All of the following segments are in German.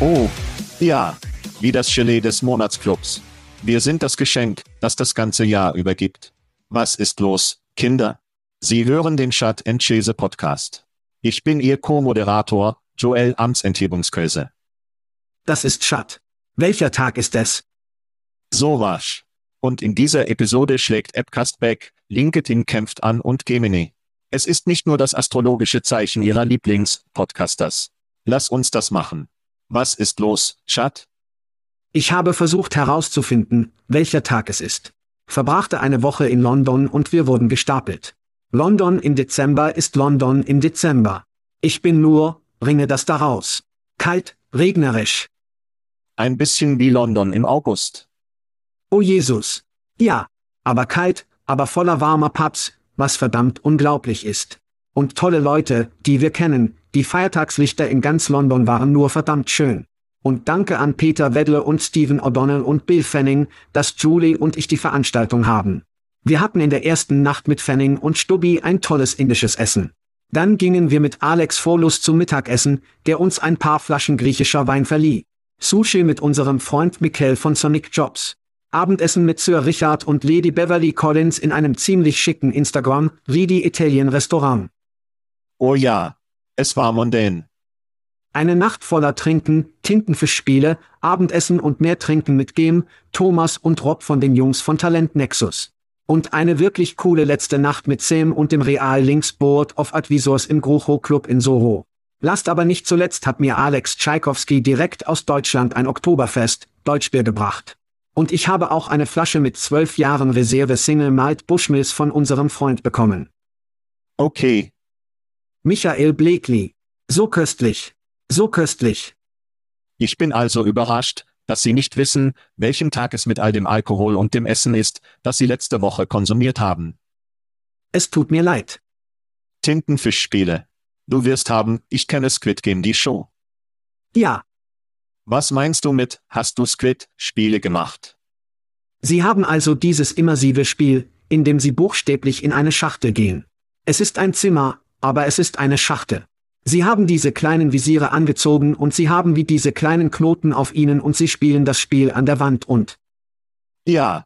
Oh, ja, wie das Gelee des Monatsclubs. Wir sind das Geschenk, das das ganze Jahr übergibt. Was ist los, Kinder? Sie hören den Chat Chase Podcast. Ich bin Ihr Co-Moderator, Joel Amtsenthebungsköse. Das ist Chat. Welcher Tag ist es? So wasch. Und in dieser Episode schlägt Appcast back, LinkedIn kämpft an und Gemini. Es ist nicht nur das astrologische Zeichen Ihrer Lieblings-Podcasters. Lass uns das machen. Was ist los, Chat? Ich habe versucht herauszufinden, welcher Tag es ist. Verbrachte eine Woche in London und wir wurden gestapelt. London im Dezember ist London im Dezember. Ich bin nur, bringe das daraus. Kalt, regnerisch. Ein bisschen wie London im August. Oh Jesus. Ja, aber kalt, aber voller warmer Pubs, was verdammt unglaublich ist. Und tolle Leute, die wir kennen, die Feiertagslichter in ganz London waren nur verdammt schön. Und danke an Peter Wedler und Stephen O'Donnell und Bill Fanning, dass Julie und ich die Veranstaltung haben. Wir hatten in der ersten Nacht mit Fanning und Stubby ein tolles indisches Essen. Dann gingen wir mit Alex Vorlust zum Mittagessen, der uns ein paar Flaschen griechischer Wein verlieh. Sushi mit unserem Freund Mikkel von Sonic Jobs. Abendessen mit Sir Richard und Lady Beverly Collins in einem ziemlich schicken Instagram, Ridi Italien Restaurant. Oh ja, es war mondän. Eine Nacht voller Trinken, Tintenfischspiele, Abendessen und mehr Trinken mit Gem, Thomas und Rob von den Jungs von Talent Nexus. Und eine wirklich coole letzte Nacht mit Sam und dem Real Links Board of Advisors im Grucho Club in Soho. Last aber nicht zuletzt hat mir Alex Tschaikowski direkt aus Deutschland ein Oktoberfest, Deutschbier gebracht. Und ich habe auch eine Flasche mit zwölf Jahren Reserve Single Malt Bushmills von unserem Freund bekommen. Okay. Michael Blakely. So köstlich. So köstlich. Ich bin also überrascht, dass Sie nicht wissen, welchen Tag es mit all dem Alkohol und dem Essen ist, das Sie letzte Woche konsumiert haben. Es tut mir leid. Tintenfischspiele. Du wirst haben, ich kenne Squid Game die Show. Ja. Was meinst du mit, hast du Squid Spiele gemacht? Sie haben also dieses immersive Spiel, in dem Sie buchstäblich in eine Schachtel gehen. Es ist ein Zimmer, aber es ist eine Schachtel. Sie haben diese kleinen Visiere angezogen und sie haben wie diese kleinen Knoten auf ihnen und sie spielen das Spiel an der Wand und. Ja.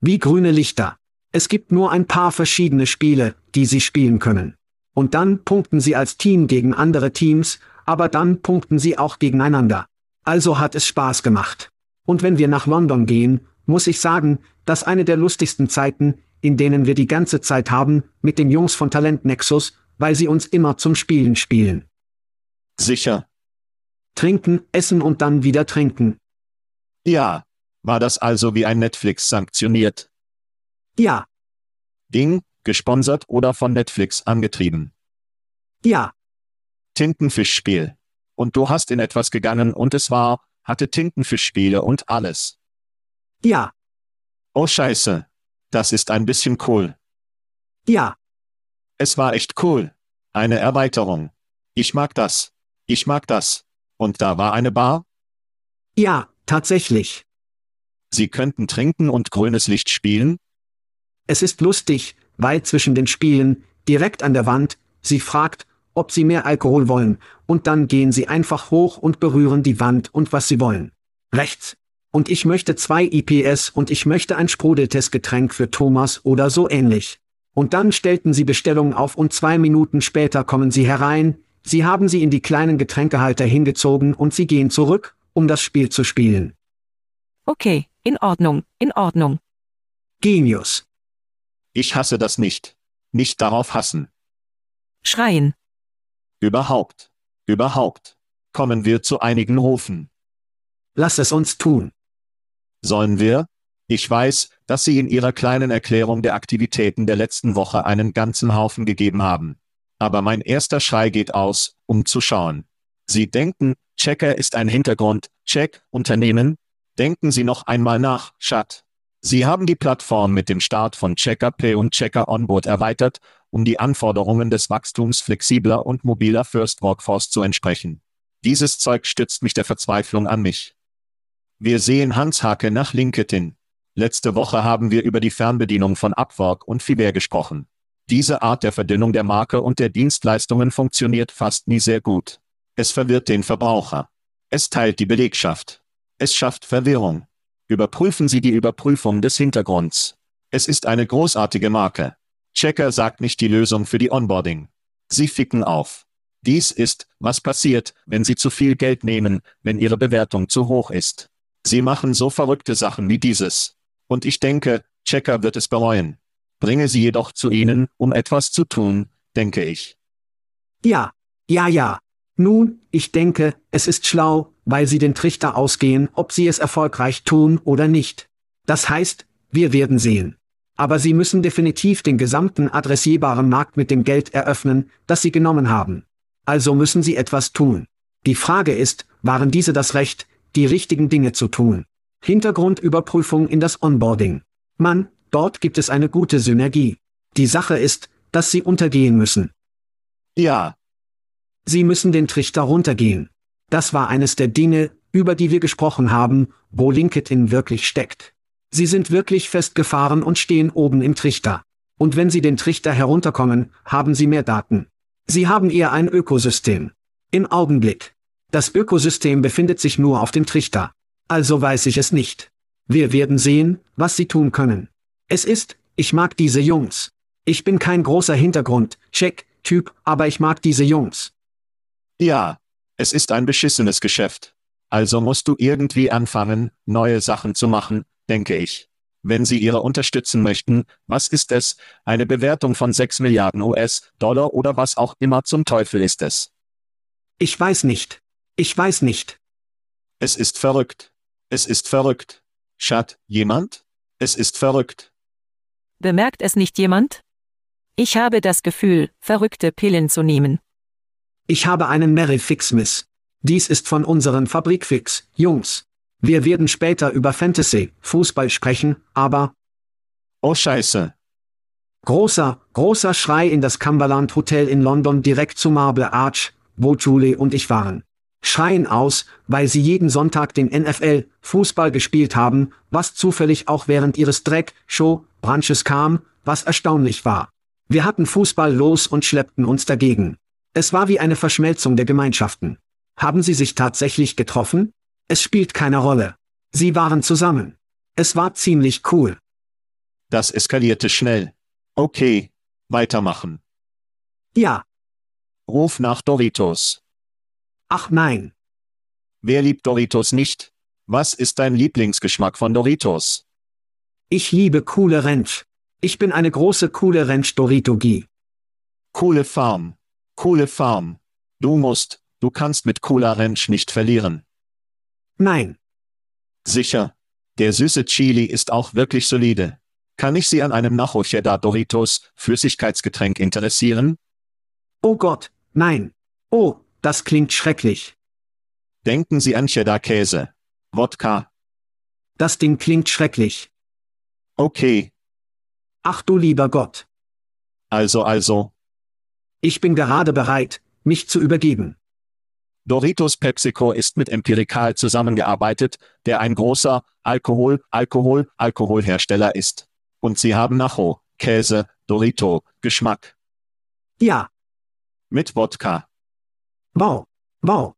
Wie grüne Lichter. Es gibt nur ein paar verschiedene Spiele, die sie spielen können. Und dann punkten sie als Team gegen andere Teams, aber dann punkten sie auch gegeneinander. Also hat es Spaß gemacht. Und wenn wir nach London gehen, muss ich sagen, dass eine der lustigsten Zeiten, in denen wir die ganze Zeit haben, mit den Jungs von Talent Nexus, weil sie uns immer zum Spielen spielen. Sicher. Trinken, essen und dann wieder trinken. Ja. War das also wie ein Netflix sanktioniert? Ja, Ding, gesponsert oder von Netflix angetrieben? ja, Tintenfischspiel. Und du hast in etwas gegangen und es war, hatte Tintenfischspiele und alles. ja, Oh Scheiße. Das ist ein bisschen cool. ja, Es war echt cool. Eine Erweiterung. Ich mag das. Ich mag das. Und da war eine Bar? ja, tatsächlich. Sie könnten trinken und grünes Licht spielen? Es ist lustig, weil zwischen den Spielen, direkt an der Wand, sie fragt, ob sie mehr Alkohol wollen, und dann gehen sie einfach hoch und berühren die Wand und was sie wollen. Rechts. Und ich möchte zwei IPS und ich möchte ein sprudeltes Getränk für Thomas oder so ähnlich. Und dann stellten sie Bestellungen auf und zwei Minuten später kommen sie herein, sie haben sie in die kleinen Getränkehalter hingezogen und sie gehen zurück, um das Spiel zu spielen. Okay, in Ordnung, in Ordnung. Genius. Ich hasse das nicht. Nicht darauf hassen. Schreien. Überhaupt. Überhaupt. Kommen wir zu einigen Rufen. Lass es uns tun. Sollen wir? Ich weiß, dass Sie in Ihrer kleinen Erklärung der Aktivitäten der letzten Woche einen ganzen Haufen gegeben haben. Aber mein erster Schrei geht aus, um zu schauen. Sie denken, Checker ist ein Hintergrund, Check, Unternehmen? Denken Sie noch einmal nach, Chat. Sie haben die Plattform mit dem Start von Checker Pay und Checker Onboard erweitert, um die Anforderungen des Wachstums flexibler und mobiler First Workforce zu entsprechen. Dieses Zeug stützt mich der Verzweiflung an mich. Wir sehen Hans Hake nach LinkedIn. Letzte Woche haben wir über die Fernbedienung von Upwork und Fiverr gesprochen. Diese Art der Verdünnung der Marke und der Dienstleistungen funktioniert fast nie sehr gut. Es verwirrt den Verbraucher. Es teilt die Belegschaft. Es schafft Verwirrung. Überprüfen Sie die Überprüfung des Hintergrunds. Es ist eine großartige Marke. Checker sagt nicht die Lösung für die Onboarding. Sie ficken auf. Dies ist, was passiert, wenn Sie zu viel Geld nehmen, wenn Ihre Bewertung zu hoch ist. Sie machen so verrückte Sachen wie dieses. Und ich denke, Checker wird es bereuen. Bringe sie jedoch zu Ihnen, um etwas zu tun, denke ich. Ja, ja, ja. Nun, ich denke, es ist schlau, weil sie den Trichter ausgehen, ob sie es erfolgreich tun oder nicht. Das heißt, wir werden sehen. Aber sie müssen definitiv den gesamten adressierbaren Markt mit dem Geld eröffnen, das sie genommen haben. Also müssen sie etwas tun. Die Frage ist, waren diese das Recht, die richtigen Dinge zu tun? Hintergrundüberprüfung in das Onboarding. Mann, dort gibt es eine gute Synergie. Die Sache ist, dass sie untergehen müssen. Ja, Sie müssen den Trichter runtergehen. Das war eines der Dinge, über die wir gesprochen haben, wo LinkedIn wirklich steckt. Sie sind wirklich festgefahren und stehen oben im Trichter. Und wenn Sie den Trichter herunterkommen, haben Sie mehr Daten. Sie haben eher ein Ökosystem. Im Augenblick. Das Ökosystem befindet sich nur auf dem Trichter. Also weiß ich es nicht. Wir werden sehen, was Sie tun können. Es ist, ich mag diese Jungs. Ich bin kein großer Hintergrund, Check, Typ, aber ich mag diese Jungs. ja, es ist ein beschissenes Geschäft. Also musst du irgendwie anfangen, neue Sachen zu machen, denke ich. Wenn Sie ihre unterstützen möchten, was ist es? Eine Bewertung von 6 Milliarden US-Dollar oder was auch immer zum Teufel ist es? Ich weiß nicht. Ich weiß nicht. Es ist verrückt. Es ist verrückt. Schat, jemand? Es ist verrückt. Bemerkt es nicht jemand? Ich habe das Gefühl, verrückte Pillen zu nehmen. Ich habe einen Mary Fix Miss. Dies ist von unseren Fabrikfix, Jungs. Wir werden später über Fantasy, Fußball sprechen, aber Oh Scheiße. großer, großer Schrei in das Cumberland Hotel in London direkt zu Marble Arch, wo Julie und ich waren. Schreien aus, weil sie jeden Sonntag den NFL Fußball gespielt haben, was zufällig auch während ihres Dreck-Show Branches kam, was erstaunlich war. Wir hatten Fußball los und schleppten uns dagegen. Es war wie eine Verschmelzung der Gemeinschaften. Haben sie sich tatsächlich getroffen? Es spielt keine Rolle. Sie waren zusammen. Es war ziemlich cool. Das eskalierte schnell. Okay. Weitermachen. Ja. Ruf nach Doritos. Ach nein. Wer liebt Doritos nicht? Was ist dein Lieblingsgeschmack von Doritos? Ich liebe coole Ranch. Ich bin eine große coole Ranch Dorito-Gi. Coole Farm. Coole Farm. Du musst, du kannst mit Cooler Ranch nicht verlieren. Nein. Sicher. Der süße Chili ist auch wirklich solide. Kann ich Sie an einem Nacho Cheddar Doritos Flüssigkeitsgetränk interessieren? Oh Gott, nein. Oh, das klingt schrecklich. Denken Sie an Cheddar Käse. Wodka. Das Ding klingt schrecklich. Okay. Ach du lieber Gott. Also also. Ich bin gerade bereit, mich zu übergeben. Doritos PepsiCo ist mit Empirical zusammengearbeitet, der ein großer Alkohol, Alkohol, Alkoholhersteller ist. Und sie haben Nacho, Käse, Dorito, Geschmack. Ja. Mit Wodka. Wow. Wow.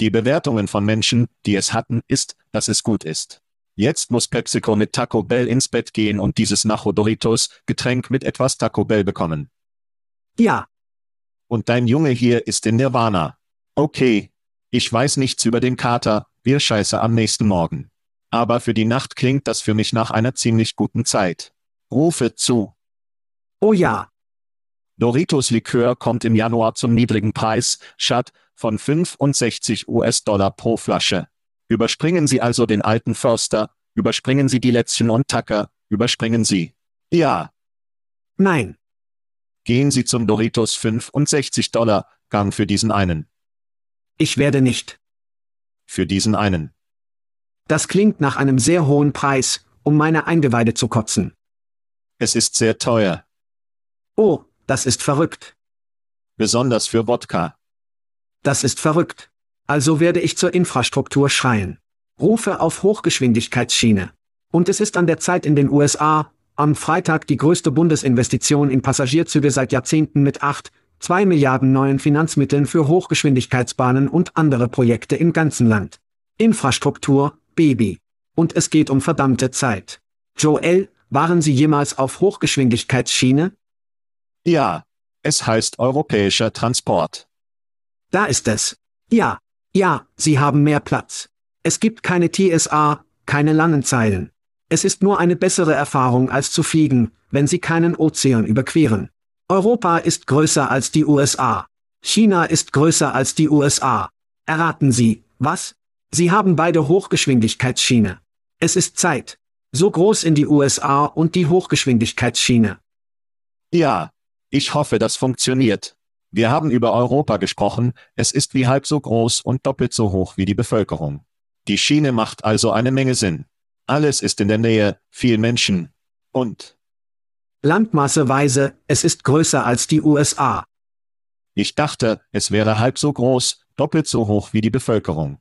Die Bewertungen von Menschen, die es hatten, ist, dass es gut ist. Jetzt muss PepsiCo mit Taco Bell ins Bett gehen und dieses Nacho Doritos Getränk mit etwas Taco Bell bekommen. Ja. Und dein Junge hier ist in Nirvana. Okay. Ich weiß nichts über den Kater, wir scheiße am nächsten Morgen. Aber für die Nacht klingt das für mich nach einer ziemlich guten Zeit. Rufe zu. Oh ja. Doritos Likör kommt im Januar zum niedrigen Preis, Schad, von 65 US-Dollar pro Flasche. Überspringen Sie also den alten Förster, überspringen Sie die Lätzchen und Tacker, überspringen Sie. Ja. Nein. Gehen Sie zum Doritos 65 Dollar, Gang für diesen einen. Ich werde nicht. Für diesen einen. Das klingt nach einem sehr hohen Preis, um meine Eingeweide zu kotzen. Es ist sehr teuer. Oh, das ist verrückt. Besonders für Wodka. Das ist verrückt. Also werde ich zur Infrastruktur schreien. Rufe auf Hochgeschwindigkeitsschiene. Und es ist an der Zeit in den USA, am Freitag die größte Bundesinvestition in Passagierzüge seit Jahrzehnten mit 8, 2 Milliarden neuen Finanzmitteln für Hochgeschwindigkeitsbahnen und andere Projekte im ganzen Land. Infrastruktur, Baby. Und es geht um verdammte Zeit. Joel, waren Sie jemals auf Hochgeschwindigkeitsschiene? Ja. Es heißt europäischer Transport. Da ist es. Ja. Ja, Sie haben mehr Platz. Es gibt keine TSA, keine langen Zeilen. Es ist nur eine bessere Erfahrung als zu fliegen, wenn Sie keinen Ozean überqueren. Europa ist größer als die USA. China ist größer als die USA. Erraten Sie, was? Sie haben beide Hochgeschwindigkeitsschiene. Es ist Zeit. So groß in die USA und die Hochgeschwindigkeitsschiene. Ja. Ich hoffe, das funktioniert. Wir haben über Europa gesprochen, es ist wie halb so groß und doppelt so hoch wie die Bevölkerung. Die Schiene macht also eine Menge Sinn. Alles ist in der Nähe, viel Menschen. Und Landmasseweise, es ist größer als die USA. ich dachte, es wäre halb so groß, doppelt so hoch wie die Bevölkerung.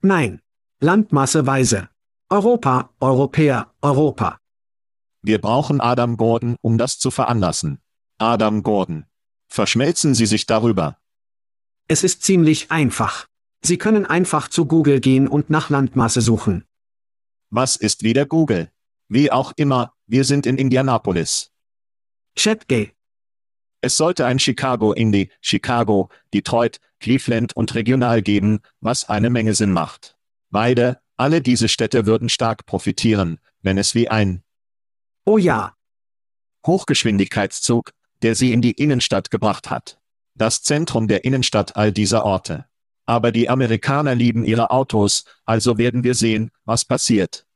Nein. Landmasseweise. Europa, Europäer, Europa. Wir brauchen Adam Gordon, um das zu veranlassen. Adam Gordon. Verschmelzen Sie sich darüber. Es ist ziemlich einfach. Sie können einfach zu Google gehen und nach Landmasse suchen. Was ist wieder Google? Wie auch immer, wir sind in Indianapolis. Chatgay. Es sollte ein Chicago Indy, Chicago, Detroit, Cleveland und regional geben, was eine Menge Sinn macht. Beide, alle diese Städte würden stark profitieren, wenn es wie ein Oh ja. Hochgeschwindigkeitszug, der sie in die Innenstadt gebracht hat. Das Zentrum der Innenstadt all dieser Orte. Aber die Amerikaner lieben ihre Autos, also werden wir sehen, was passiert.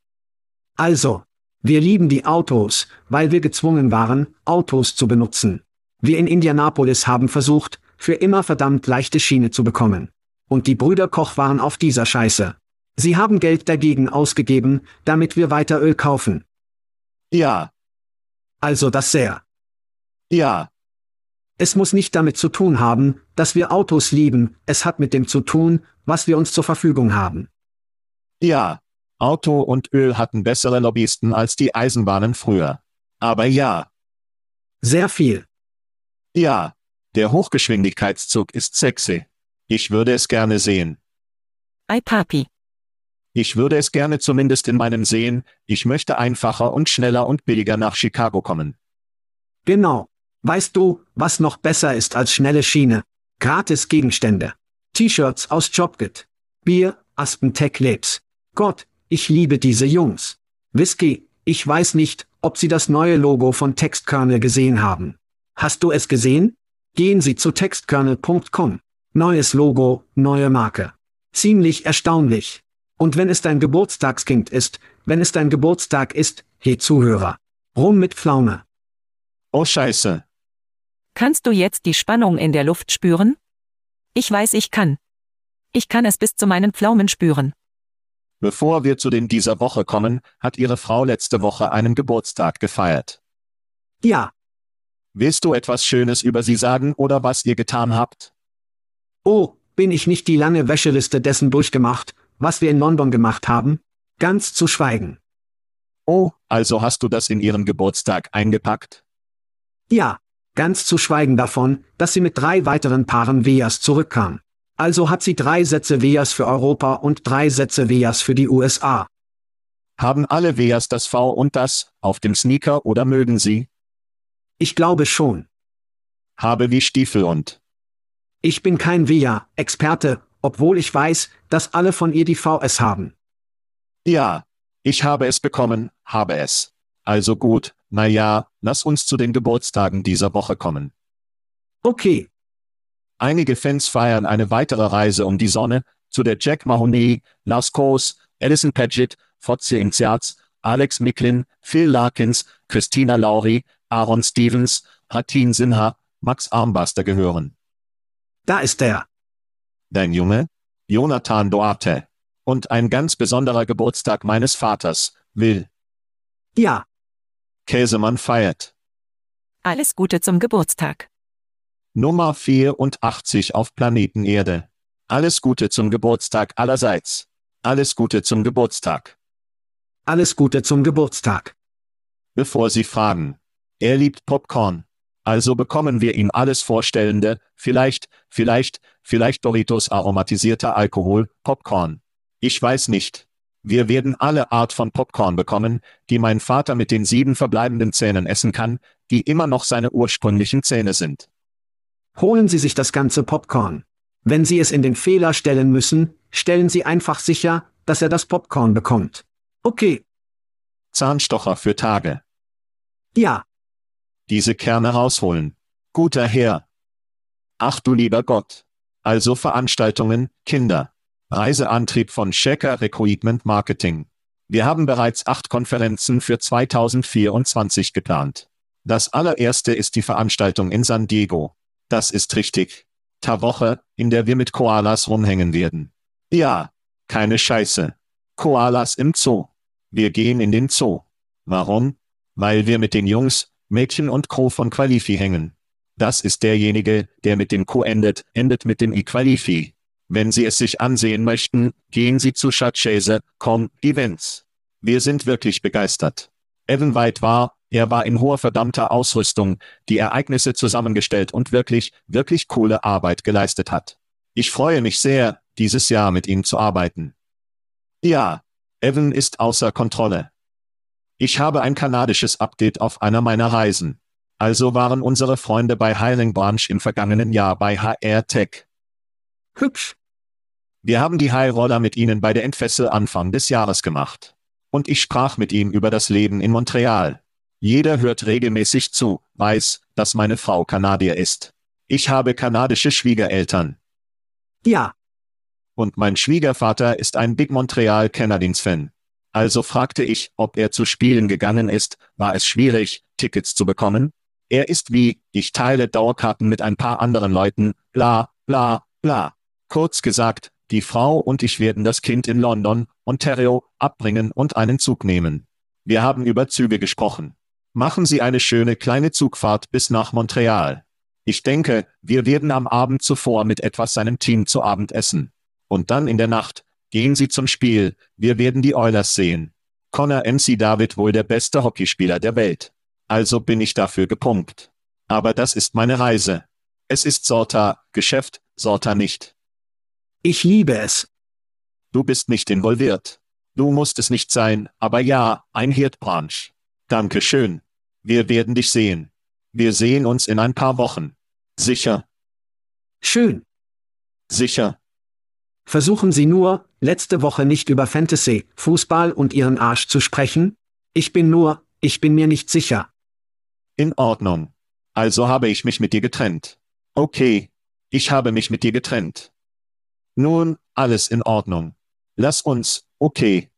Also. Wir lieben die Autos, weil wir gezwungen waren, Autos zu benutzen. Wir in Indianapolis haben versucht, für immer verdammt leichte Schiene zu bekommen. Und die Brüder Koch waren auf dieser Scheiße. Sie haben Geld dagegen ausgegeben, damit wir weiter Öl kaufen. Ja, Also das sehr. Ja, Es muss nicht damit zu tun haben, dass wir Autos lieben, es hat mit dem zu tun, was wir uns zur Verfügung haben. ja. Auto und Öl hatten bessere Lobbyisten als die Eisenbahnen früher. Aber ja, Sehr viel. ja. Der Hochgeschwindigkeitszug ist sexy. Ich würde es gerne sehen. Ei Papi. Ich würde es gerne zumindest in meinem sehen, ich möchte einfacher und schneller und billiger nach Chicago kommen. Genau. Weißt du, was noch besser ist als schnelle Schiene? Gratis Gegenstände. T-Shirts aus Jobgit. Bier, Aspen Tech Labs. Gott, ich liebe diese Jungs. Whisky, ich weiß nicht, ob Sie das neue Logo von Textkernel gesehen haben. Hast du es gesehen? Gehen Sie zu textkernel.com. Neues Logo, neue Marke. Ziemlich erstaunlich. Und wenn es dein Geburtstagskind ist, wenn es dein Geburtstag ist, hey Zuhörer. Rum mit Pflaume. Oh Scheiße. Kannst du jetzt die Spannung in der Luft spüren? Ich weiß, ich kann. Ich kann es bis zu meinen Pflaumen spüren. Bevor wir zu den dieser Woche kommen, hat Ihre Frau letzte Woche einen Geburtstag gefeiert. Ja. Willst du etwas Schönes über sie sagen oder was ihr getan habt? Oh, bin ich nicht die lange Wäscheliste dessen durchgemacht, was wir in London gemacht haben? Ganz zu schweigen. Oh, also hast du das in ihren Geburtstag eingepackt? Ja, ganz zu schweigen davon, dass sie mit drei weiteren Paaren Weas zurückkam. Also hat sie drei Sätze Weas für Europa und drei Sätze Weas für die USA. Haben alle Weas das V und das auf dem Sneaker oder mögen sie? Ich glaube schon. Habe wie Stiefel und. Ich bin kein Wea-Experte, obwohl ich weiß, dass alle von ihr die VS haben. Ja, ich habe es bekommen, habe es. Also gut, na ja, lass uns zu den Geburtstagen dieser Woche kommen. Okay. Einige Fans feiern eine weitere Reise um die Sonne, zu der Jack Mahoney, Lars Kos, Alison Paget, Fotze Inzerz, Alex Micklin, Phil Larkins, Christina Laurie, Aaron Stevens, Hatin Sinha, Max Armbuster gehören. Da ist er. Dein Junge? Jonathan Duarte. Und ein ganz besonderer Geburtstag meines Vaters, Will. Ja. Käsemann feiert. Alles Gute zum Geburtstag. Nummer 84 auf Planeten Erde. Alles Gute zum Geburtstag allerseits. Alles Gute zum Geburtstag. Alles Gute zum Geburtstag. Bevor Sie fragen. Er liebt Popcorn. Also bekommen wir ihm alles Vorstellende, vielleicht, vielleicht, vielleicht Doritos aromatisierter Alkohol, Popcorn. Ich weiß nicht. Wir werden alle Art von Popcorn bekommen, die mein Vater mit den sieben verbleibenden Zähnen essen kann, die immer noch seine ursprünglichen Zähne sind. Holen Sie sich das ganze Popcorn. Wenn Sie es in den Fehler stellen müssen, stellen Sie einfach sicher, dass er das Popcorn bekommt. Okay. Zahnstocher für Tage. Ja. Diese Kerne rausholen. Guter Herr. Ach du lieber Gott. Also Veranstaltungen, Kinder. Reiseantrieb von Shaker Recruitment Marketing. Wir haben bereits acht Konferenzen für 2024 geplant. Das allererste ist die Veranstaltung in San Diego. Das ist richtig. Ta Woche, in der wir mit Koalas rumhängen werden. Ja, keine Scheiße. Koalas im Zoo. Wir gehen in den Zoo. Warum? Weil wir mit den Jungs, Mädchen und Co. von Qualifi hängen. Das ist derjenige, der mit dem Q endet, endet mit dem Equalifi. Wenn Sie es sich ansehen möchten, gehen Sie zu Schatzchase.com Events. Wir sind wirklich begeistert. Evan White war, er war in hoher verdammter Ausrüstung, die Ereignisse zusammengestellt und wirklich, wirklich coole Arbeit geleistet hat. Ich freue mich sehr, dieses Jahr mit ihm zu arbeiten. Ja, Evan ist außer Kontrolle. Ich habe ein kanadisches Update auf einer meiner Reisen. Also waren unsere Freunde bei Highland Branch im vergangenen Jahr bei HR Tech. Hübsch. Wir haben die High Roller mit ihnen bei der Entfessel Anfang des Jahres gemacht. Und ich sprach mit ihm über das Leben in Montreal. Jeder hört regelmäßig zu, weiß, dass meine Frau Kanadier ist. Ich habe kanadische Schwiegereltern. Ja. Und mein Schwiegervater ist ein Big Montreal Canadiens Fan. Also fragte ich, ob er zu Spielen gegangen ist, war es schwierig, Tickets zu bekommen? Er ist wie, ich teile Dauerkarten mit ein paar anderen Leuten, bla, bla, bla. Kurz gesagt, die Frau und ich werden das Kind in London, Ontario, abbringen und einen Zug nehmen. Wir haben über Züge gesprochen. Machen Sie eine schöne kleine Zugfahrt bis nach Montreal. Ich denke, wir werden am Abend zuvor mit etwas seinem Team zu Abend essen. Und dann in der Nacht, gehen Sie zum Spiel, wir werden die Oilers sehen. Connor MC David wohl der beste Hockeyspieler der Welt. Also bin ich dafür gepumpt. Aber das ist meine Reise. Es ist Sorta, Geschäft, Sorta nicht. Ich liebe es. Du bist nicht involviert. Du musst es nicht sein, aber ja, ein Hirtbranch. Danke schön. Wir werden dich sehen. Wir sehen uns in ein paar Wochen. Sicher, Schön. sicher. Versuchen Sie nur, letzte Woche nicht über Fantasy, Fußball und Ihren Arsch zu sprechen? Ich bin nur, ich bin mir nicht sicher. In Ordnung. Also habe ich mich mit dir getrennt. Okay. Ich habe mich mit dir getrennt. Nun, alles in Ordnung. Lass uns, okay.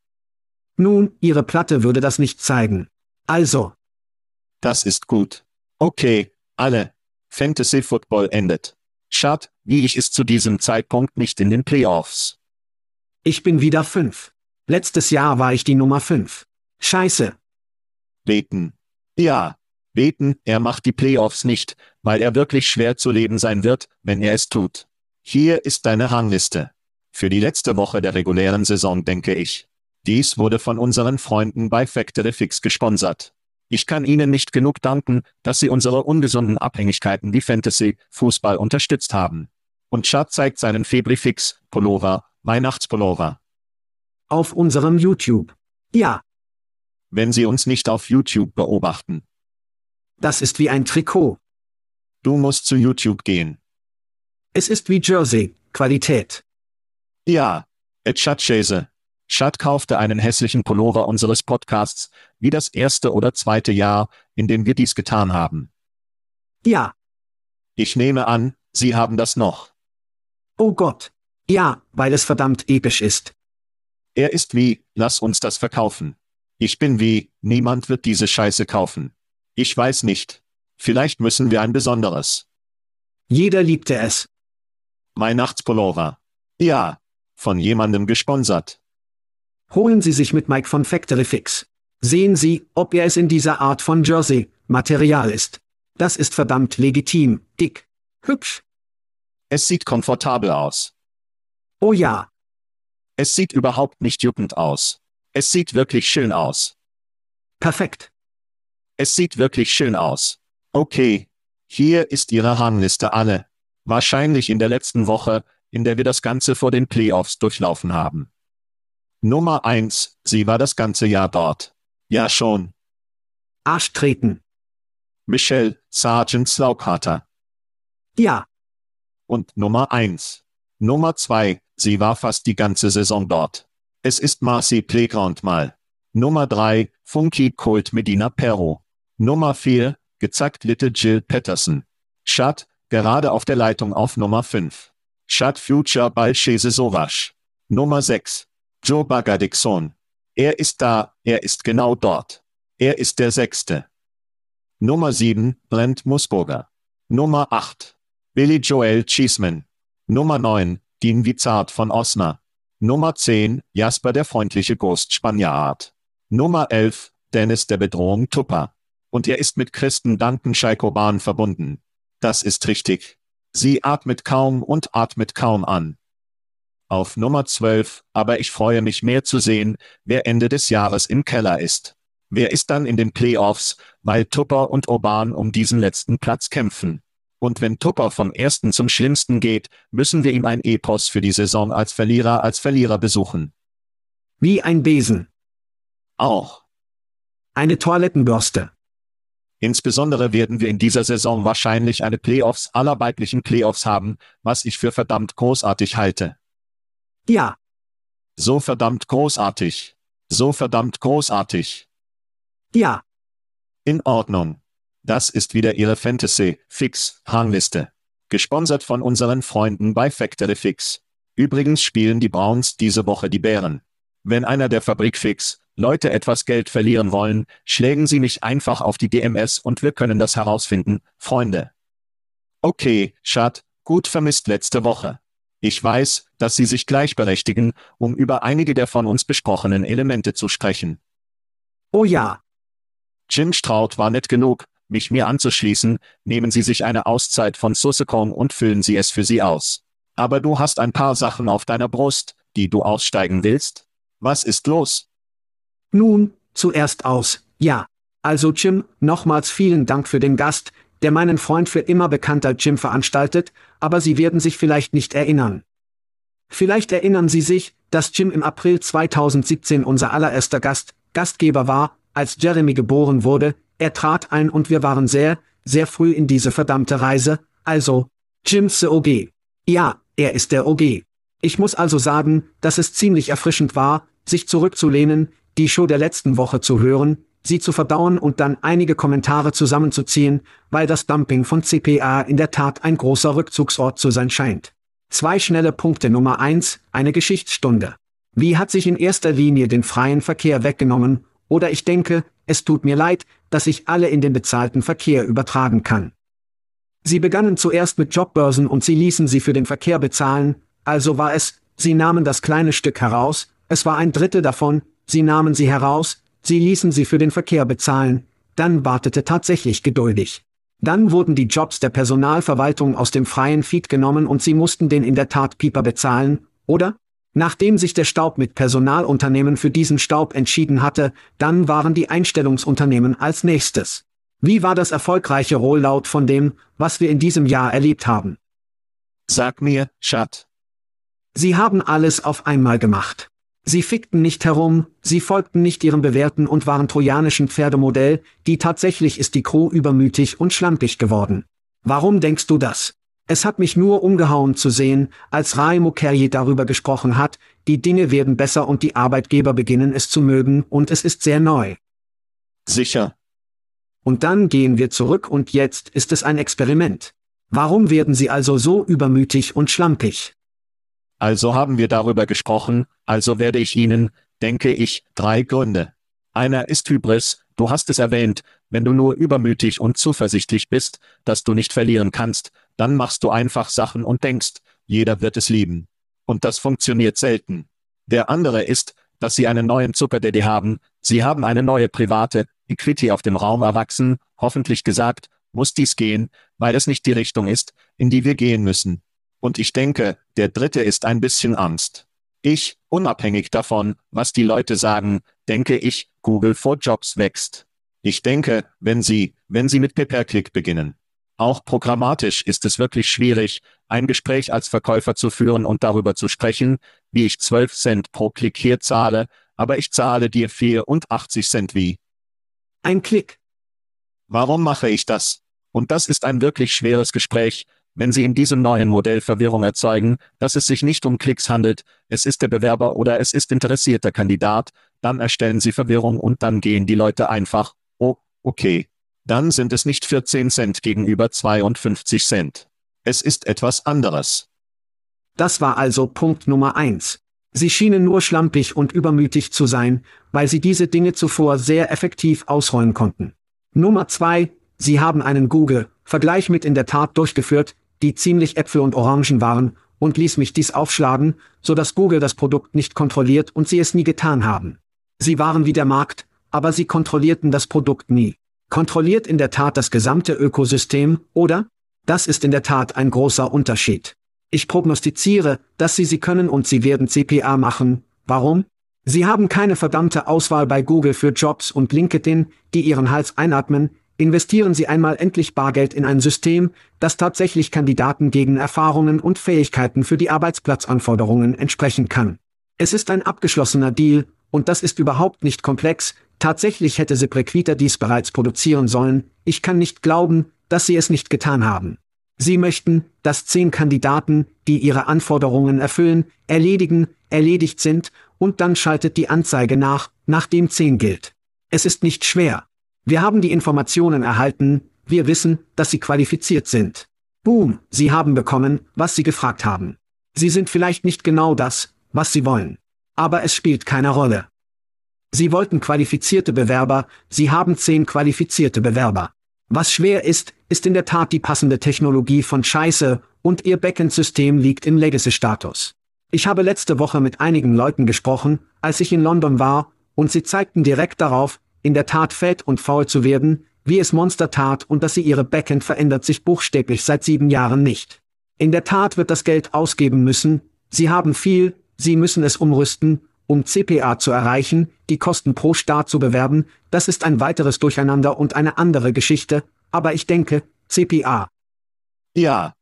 Nun, Ihre Platte würde das nicht zeigen. Also, Das ist gut. Okay, alle. Fantasy Football endet. Schad, wie ich es zu diesem Zeitpunkt nicht in den Playoffs. ich bin wieder fünf. Letztes Jahr war ich die Nummer fünf. Scheiße. Beten. Ja. Beten, er macht die Playoffs nicht, weil er wirklich schwer zu leben sein wird, wenn er es tut. Hier ist deine Rangliste. Für die letzte Woche der regulären Saison denke ich. Dies wurde von unseren Freunden bei Factory Fix gesponsert. Ich kann Ihnen nicht genug danken, dass Sie unsere ungesunden Abhängigkeiten wie Fantasy, Fußball unterstützt haben. Und Chad zeigt seinen Febrifix, Pullover, Weihnachtspullover. Auf unserem YouTube. Ja, Wenn Sie uns nicht auf YouTube beobachten. das ist wie ein Trikot. Du musst zu YouTube gehen. Es ist wie Jersey, Qualität. Ja, et Chase. Chad kaufte einen hässlichen Pullover unseres Podcasts, wie das erste oder zweite Jahr, in dem wir dies getan haben. Ja, Ich nehme an, Sie haben das noch. oh Gott. Ja, weil es verdammt episch ist. Er ist wie, lass uns das verkaufen. Ich bin wie, niemand wird diese Scheiße kaufen. Ich weiß nicht. Vielleicht müssen wir ein besonderes. Jeder liebte es. Weihnachtspullover. Ja. Von jemandem gesponsert. Holen Sie sich mit Mike von Factory Fix. Sehen Sie, ob er es in dieser Art von Jersey, Material ist. Das ist verdammt legitim, dick, hübsch. Es sieht komfortabel aus. Oh ja, Es sieht überhaupt nicht juckend aus. Es sieht wirklich schön aus. perfekt. Es sieht wirklich schön aus. Okay. Hier ist Ihre Rangliste alle. Wahrscheinlich in der letzten Woche, in der wir das Ganze vor den Playoffs durchlaufen haben. Nummer eins, sie war das ganze Jahr dort. Ja schon. Arsch treten. Michelle, Sergeant Slaukharter. Ja, Und Nummer eins. Nummer zwei, sie war fast die ganze Saison dort. Es ist Marcy Playground mal. Nummer drei, Funky Colt Medina Perro. Nummer vier, gezackt Little Jill Patterson. Chad, gerade auf der Leitung auf Nummer fünf. Chad Future Balchese Sowasch. Nummer sechs, Joe Bagadixon. Er ist da, er ist genau dort. Er ist der sechste. Nummer sieben, Brent Musburger. Nummer acht, Billy Joel Cheeseman. Nummer 9, Dean Vizard von Osna. Nummer 10, Jasper der freundliche Ghost Spaniard. Nummer 11, Dennis der Bedrohung Tupper. Und er ist mit Christen Duncan Scheikoban verbunden. Das ist richtig. Sie atmet kaum und atmet kaum an. Auf Nummer 12, aber ich freue mich mehr zu sehen, wer Ende des Jahres im Keller ist. Wer ist dann in den Playoffs, weil Tupper und Orban um diesen letzten Platz kämpfen. Und wenn Tupper vom ersten zum schlimmsten geht, müssen wir ihm ein Epos für die Saison als Verlierer als Verlierer besuchen. wie ein Besen. Auch. Eine Toilettenbürste. Insbesondere werden wir in dieser Saison wahrscheinlich eine Playoffs aller weiblichen Playoffs haben, was ich für verdammt großartig halte. Ja, So verdammt großartig. So verdammt großartig. ja, In Ordnung. Das ist wieder Ihre Fantasy Fix Rangliste. Gesponsert von unseren Freunden bei Factory Fix. Übrigens spielen die Browns diese Woche die Bären. Wenn einer der Fabrik Fix Leute etwas Geld verlieren wollen, schlägen Sie mich einfach auf die DMS und wir können das herausfinden, Freunde. Okay, Schad, gut vermisst letzte Woche. Ich weiß, dass Sie sich gleichberechtigen, um über einige der von uns besprochenen Elemente zu sprechen. oh ja, Jim Stroud war nett genug, mich mir anzuschließen, nehmen Sie sich eine Auszeit von Sussekong und füllen Sie es für Sie aus. Aber du hast ein paar Sachen auf deiner Brust, die du aussteigen willst? Was ist los? Nun, zuerst aus, ja. Also Jim, nochmals vielen Dank für den Gast, der meinen Freund für immer bekannter Jim veranstaltet, aber Sie werden sich vielleicht nicht erinnern. Vielleicht erinnern Sie sich, dass Jim im April 2017 unser allererster Gast, Gastgeber war, als Jeremy geboren wurde, er trat ein und wir waren sehr, sehr früh in diese verdammte Reise, also, Jim's the OG. Ja, er ist der OG. Ich muss also sagen, dass es ziemlich erfrischend war, sich zurückzulehnen, die Show der letzten Woche zu hören, sie zu verdauen und dann einige Kommentare zusammenzuziehen, weil das Dumping von CPA in der Tat ein großer Rückzugsort zu sein scheint. Zwei schnelle Punkte Nummer eins, eine Geschichtsstunde. Wie hat sich in erster Linie den freien Verkehr weggenommen, oder ich denke, es tut mir leid, dass ich alle in den bezahlten Verkehr übertragen kann. Sie begannen zuerst mit Jobbörsen und sie ließen sie für den Verkehr bezahlen, also war es, sie nahmen das kleine Stück heraus, es war ein Drittel davon, sie nahmen sie heraus, sie ließen sie für den Verkehr bezahlen, dann wartete tatsächlich geduldig. Dann wurden die Jobs der Personalverwaltung aus dem freien Feed genommen und sie mussten den in der Tat Pieper bezahlen, oder? Nachdem sich der Staub mit Personalunternehmen für diesen Staub entschieden hatte, dann waren die Einstellungsunternehmen als nächstes. Wie war das erfolgreiche Rollout von dem, was wir in diesem Jahr erlebt haben? Sag mir, Schat. Sie haben alles auf einmal gemacht. Sie fickten nicht herum, sie folgten nicht ihrem bewährten und waren trojanischen Pferdemodell, die tatsächlich ist die Crew übermütig und schlampig geworden. Warum denkst du das? Es hat mich nur umgehauen zu sehen, als Raimo Kerry darüber gesprochen hat, die Dinge werden besser und die Arbeitgeber beginnen es zu mögen und es ist sehr neu. Sicher. Und dann gehen wir zurück und jetzt ist es ein Experiment. Warum werden sie also so übermütig und schlampig? Also haben wir darüber gesprochen, also werde ich Ihnen, denke ich, drei Gründe. Einer ist Hybris, du hast es erwähnt, wenn du nur übermütig und zuversichtlich bist, dass du nicht verlieren kannst, dann machst du einfach Sachen und denkst, jeder wird es lieben. Und das funktioniert selten. Der andere ist, dass sie einen neuen Zuckerdaddy haben, sie haben eine neue private Equity auf dem Raum erwachsen, hoffentlich gesagt, muss dies gehen, weil es nicht die Richtung ist, in die wir gehen müssen. Und ich denke, der dritte ist ein bisschen Angst. Ich, unabhängig davon, was die Leute sagen, denke ich, Google for Jobs wächst. Ich denke, wenn Sie, wenn Sie mit Pay-per-Click beginnen. Auch programmatisch ist es wirklich schwierig, ein Gespräch als Verkäufer zu führen und darüber zu sprechen, wie ich 12 Cent pro Klick hier zahle, aber ich zahle dir 84 Cent wie. Ein Klick. Warum mache ich das? Und das ist ein wirklich schweres Gespräch, wenn Sie in diesem neuen Modell Verwirrung erzeugen, dass es sich nicht um Klicks handelt, es ist der Bewerber oder es ist interessierter Kandidat, dann erstellen Sie Verwirrung und dann gehen die Leute einfach, oh, okay. Dann sind es nicht 14 Cent gegenüber 52 Cent. Es ist etwas anderes. Das war also Punkt Nummer eins. Sie schienen nur schlampig und übermütig zu sein, weil sie diese Dinge zuvor sehr effektiv ausrollen konnten. Nummer zwei, Sie haben einen Google-Vergleich mit in der Tat durchgeführt, die ziemlich Äpfel und Orangen waren, und ließ mich dies aufschlagen, so dass Google das Produkt nicht kontrolliert und sie es nie getan haben. Sie waren wie der Markt, aber sie kontrollierten das Produkt nie. Kontrolliert in der Tat das gesamte Ökosystem, oder? Das ist in der Tat ein großer Unterschied. Ich prognostiziere, dass sie sie können und sie werden CPA machen. Warum? Sie haben keine verdammte Auswahl bei Google für Jobs und LinkedIn, die ihren Hals einatmen, Investieren Sie einmal endlich Bargeld in ein System, das tatsächlich Kandidaten gegen Erfahrungen und Fähigkeiten für die Arbeitsplatzanforderungen entsprechen kann. Es ist ein abgeschlossener Deal, und das ist überhaupt nicht komplex, tatsächlich hätte Seprequita dies bereits produzieren sollen, ich kann nicht glauben, dass sie es nicht getan haben. Sie möchten, dass zehn Kandidaten, die ihre Anforderungen erfüllen, erledigen, erledigt sind, und dann schaltet die Anzeige nach, nachdem zehn gilt. Es ist nicht schwer. Wir haben die Informationen erhalten, wir wissen, dass Sie qualifiziert sind. Boom, Sie haben bekommen, was Sie gefragt haben. Sie sind vielleicht nicht genau das, was Sie wollen. Aber es spielt keine Rolle. Sie wollten qualifizierte Bewerber, Sie haben zehn qualifizierte Bewerber. Was schwer ist, ist in der Tat die passende Technologie von Scheiße, und Ihr Backend-System liegt im Legacy-Status. Ich habe letzte Woche mit einigen Leuten gesprochen, als ich in London war, und sie zeigten direkt darauf, in der Tat fett und faul zu werden, wie es Monster tat und dass sie ihre Backend verändert sich buchstäblich seit sieben Jahren nicht. In der Tat wird das Geld ausgeben müssen, sie haben viel, sie müssen es umrüsten, um CPA zu erreichen, die Kosten pro Start zu bewerben, das ist ein weiteres Durcheinander und eine andere Geschichte, aber ich denke, CPA. Ja.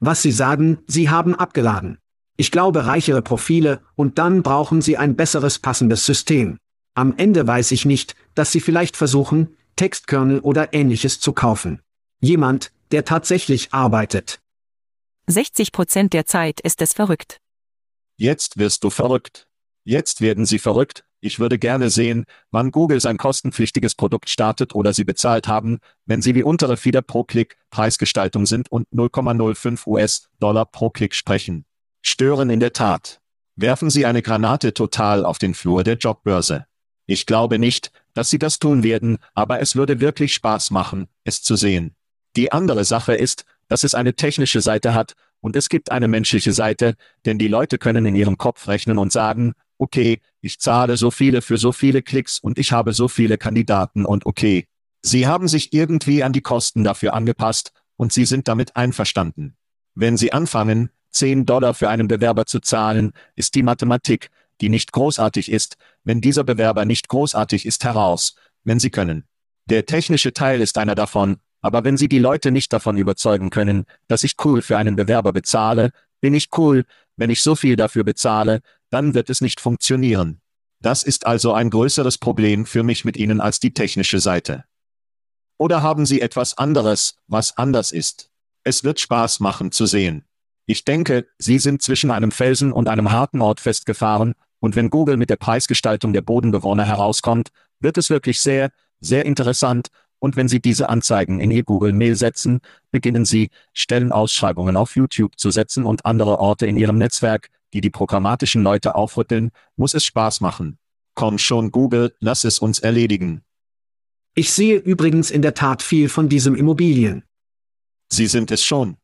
Was Sie sagen, Sie haben abgeladen. Ich glaube reichere Profile, und dann brauchen Sie ein besseres passendes System. Am Ende weiß ich nicht, dass Sie vielleicht versuchen, Textkernel oder ähnliches zu kaufen. Jemand, der tatsächlich arbeitet. 60 Prozent der Zeit ist es verrückt. Jetzt wirst du verrückt. Jetzt werden sie verrückt. Ich würde gerne sehen, wann Google sein kostenpflichtiges Produkt startet oder sie bezahlt haben, wenn sie wie untere Fieder pro Klick Preisgestaltung sind und 0,05 US-Dollar pro Klick sprechen. Stören in der Tat. Werfen Sie eine Granate total auf den Flur der Jobbörse. Ich glaube nicht, dass Sie das tun werden, aber es würde wirklich Spaß machen, es zu sehen. Die andere Sache ist, dass es eine technische Seite hat, und es gibt eine menschliche Seite, denn die Leute können in ihrem Kopf rechnen und sagen, okay, ich zahle so viele für so viele Klicks und ich habe so viele Kandidaten und okay. Sie haben sich irgendwie an die Kosten dafür angepasst und Sie sind damit einverstanden. Wenn Sie anfangen, 10 Dollar für einen Bewerber zu zahlen, ist die Mathematik, die nicht großartig ist, wenn dieser Bewerber nicht großartig ist, heraus, wenn Sie können. Der technische Teil ist einer davon, aber wenn Sie die Leute nicht davon überzeugen können, dass ich cool für einen Bewerber bezahle, bin ich cool, wenn ich so viel dafür bezahle, dann wird es nicht funktionieren. Das ist also ein größeres Problem für mich mit Ihnen als die technische Seite. Oder haben Sie etwas anderes, was anders ist? Es wird Spaß machen zu sehen. Ich denke, Sie sind zwischen einem Felsen und einem harten Ort festgefahren, und wenn Google mit der Preisgestaltung der Bodenbewohner herauskommt, wird es wirklich sehr, sehr interessant, und wenn Sie diese Anzeigen in Ihr Google Mail setzen, beginnen Sie, Stellenausschreibungen auf YouTube zu setzen und andere Orte in Ihrem Netzwerk, die die programmatischen Leute aufrütteln, muss es Spaß machen. Komm schon Google, lass es uns erledigen. Ich sehe übrigens in der Tat viel von diesem Immobilien. Sie sind es schon.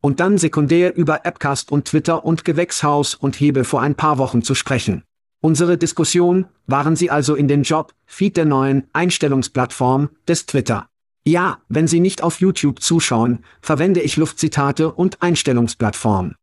Und dann sekundär über Appcast und Twitter und Gewächshaus und Hebe vor ein paar Wochen zu sprechen. Unsere Diskussion, waren Sie also in den Job, Feed der neuen Einstellungsplattform des Twitter. Ja, wenn Sie nicht auf YouTube zuschauen, verwende ich Luftzitate und Einstellungsplattform.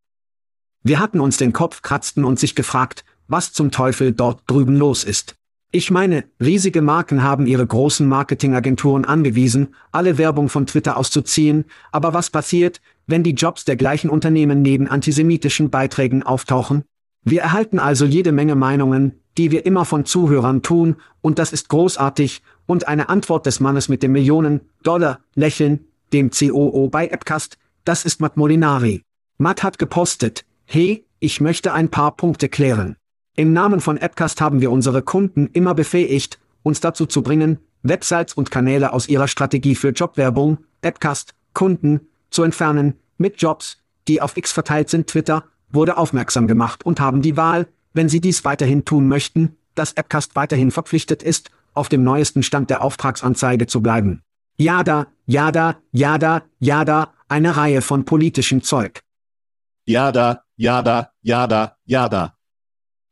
Wir hatten uns den Kopf kratzten und sich gefragt, was zum Teufel dort drüben los ist. Ich meine, riesige Marken haben ihre großen Marketingagenturen angewiesen, alle Werbung von Twitter auszuziehen, aber was passiert, wenn die Jobs der gleichen Unternehmen neben antisemitischen Beiträgen auftauchen? Wir erhalten also jede Menge Meinungen, die wir immer von Zuhörern tun, und das ist großartig, und eine Antwort des Mannes mit dem Millionen-Dollar-Lächeln, dem COO bei Appcast, das ist Matt Molinari. Matt hat gepostet, hey, ich möchte ein paar Punkte klären. Im Namen von Appcast haben wir unsere Kunden immer befähigt, uns dazu zu bringen, Websites und Kanäle aus ihrer Strategie für Jobwerbung, Appcast, Kunden, zu entfernen, mit Jobs, die auf X verteilt sind, Twitter, wurde aufmerksam gemacht und haben die Wahl, wenn Sie dies weiterhin tun möchten, dass Appcast weiterhin verpflichtet ist, auf dem neuesten Stand der Auftragsanzeige zu bleiben. Jada, Jada, Jada, Jada, eine Reihe von politischem Zeug. Jada, Jada, Jada, Jada.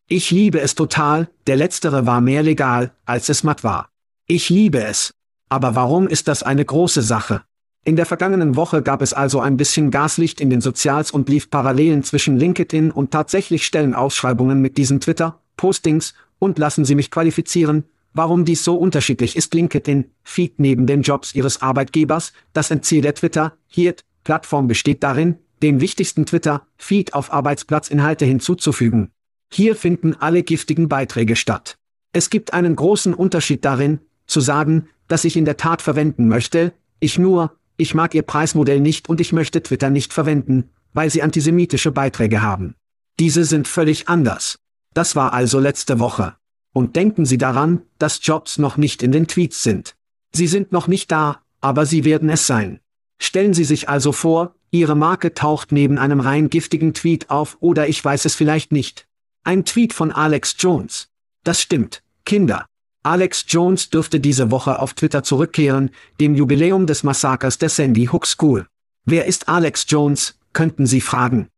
Ich liebe es total, der letztere war mehr legal, als es matt war. Ich liebe es. Aber warum ist das eine große Sache? In der vergangenen Woche gab es also ein bisschen Gaslicht in den Sozials und lief Parallelen zwischen LinkedIn und tatsächlich Stellenausschreibungen mit diesen Twitter-Postings und lassen Sie mich qualifizieren, warum dies so unterschiedlich ist. LinkedIn, Feed neben den Jobs Ihres Arbeitgebers, das Endziel der Twitter-Hirt-Plattform besteht darin, den wichtigsten Twitter-Feed auf Arbeitsplatzinhalte hinzuzufügen. Hier finden alle giftigen Beiträge statt. Es gibt einen großen Unterschied darin, zu sagen, dass ich in der Tat verwenden möchte, ich nur, ich mag Ihr Preismodell nicht und ich möchte Twitter nicht verwenden, weil Sie antisemitische Beiträge haben. Diese sind völlig anders. Das war also letzte Woche. Und denken Sie daran, dass Jobs noch nicht in den Tweets sind. Sie sind noch nicht da, aber sie werden es sein. Stellen Sie sich also vor, Ihre Marke taucht neben einem rein giftigen Tweet auf oder ich weiß es vielleicht nicht. Ein Tweet von Alex Jones. Das stimmt, Kinder. Alex Jones dürfte diese Woche auf Twitter zurückkehren, dem Jubiläum des Massakers der Sandy Hook School. Wer ist Alex Jones, könnten Sie fragen.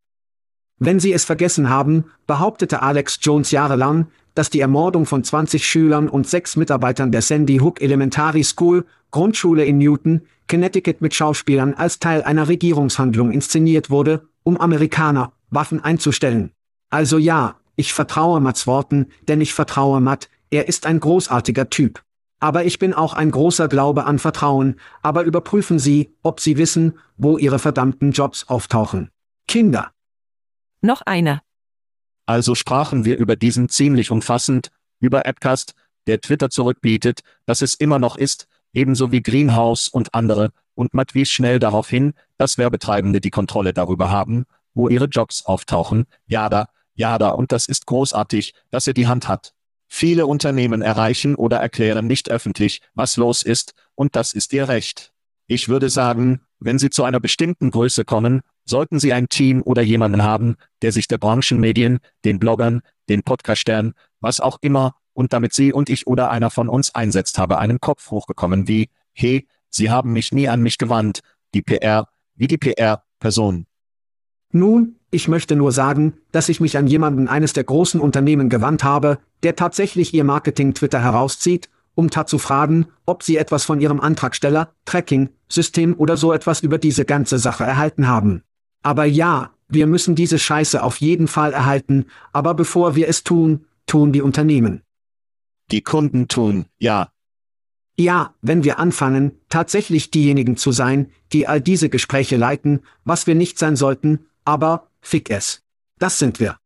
Wenn Sie es vergessen haben, behauptete Alex Jones jahrelang, dass die Ermordung von 20 Schülern und sechs Mitarbeitern der Sandy Hook Elementary School, Grundschule in Newton, Connecticut mit Schauspielern als Teil einer Regierungshandlung inszeniert wurde, um Amerikaner Waffen einzustellen. Also ja, ich vertraue Matts Worten, denn ich vertraue Matt, er ist ein großartiger Typ. Aber ich bin auch ein großer Glaube an Vertrauen, aber überprüfen Sie, ob Sie wissen, wo Ihre verdammten Jobs auftauchen. Kinder. Noch eine. Also sprachen wir über diesen ziemlich umfassend, über Appcast, der Twitter zurückbietet, dass es immer noch ist, ebenso wie Greenhouse und andere, und Matt wies schnell darauf hin, dass Werbetreibende die Kontrolle darüber haben, wo ihre Jobs auftauchen, jada, jada, und das ist großartig, dass er die Hand hat. Viele Unternehmen erreichen oder erklären nicht öffentlich, was los ist, und das ist ihr Recht. Ich würde sagen, wenn Sie zu einer bestimmten Größe kommen, sollten Sie ein Team oder jemanden haben, der sich der Branchenmedien, den Bloggern, den Podcastern, was auch immer, und damit Sie und ich oder einer von uns einsetzt habe einen Kopf hochgekommen wie, hey, Sie haben mich nie an mich gewandt, die PR, wie die PR-Person. Nun, ich möchte nur sagen, dass ich mich an jemanden eines der großen Unternehmen gewandt habe, der tatsächlich ihr Marketing-Twitter herauszieht, um Ta zu fragen, ob sie etwas von ihrem Antragsteller, Tracking, System oder so etwas über diese ganze Sache erhalten haben. Aber ja, wir müssen diese Scheiße auf jeden Fall erhalten, aber bevor wir es tun, tun die Unternehmen. Die Kunden tun, ja. Ja, wenn wir anfangen, tatsächlich diejenigen zu sein, die all diese Gespräche leiten, was wir nicht sein sollten, aber, fick es. Das sind wir.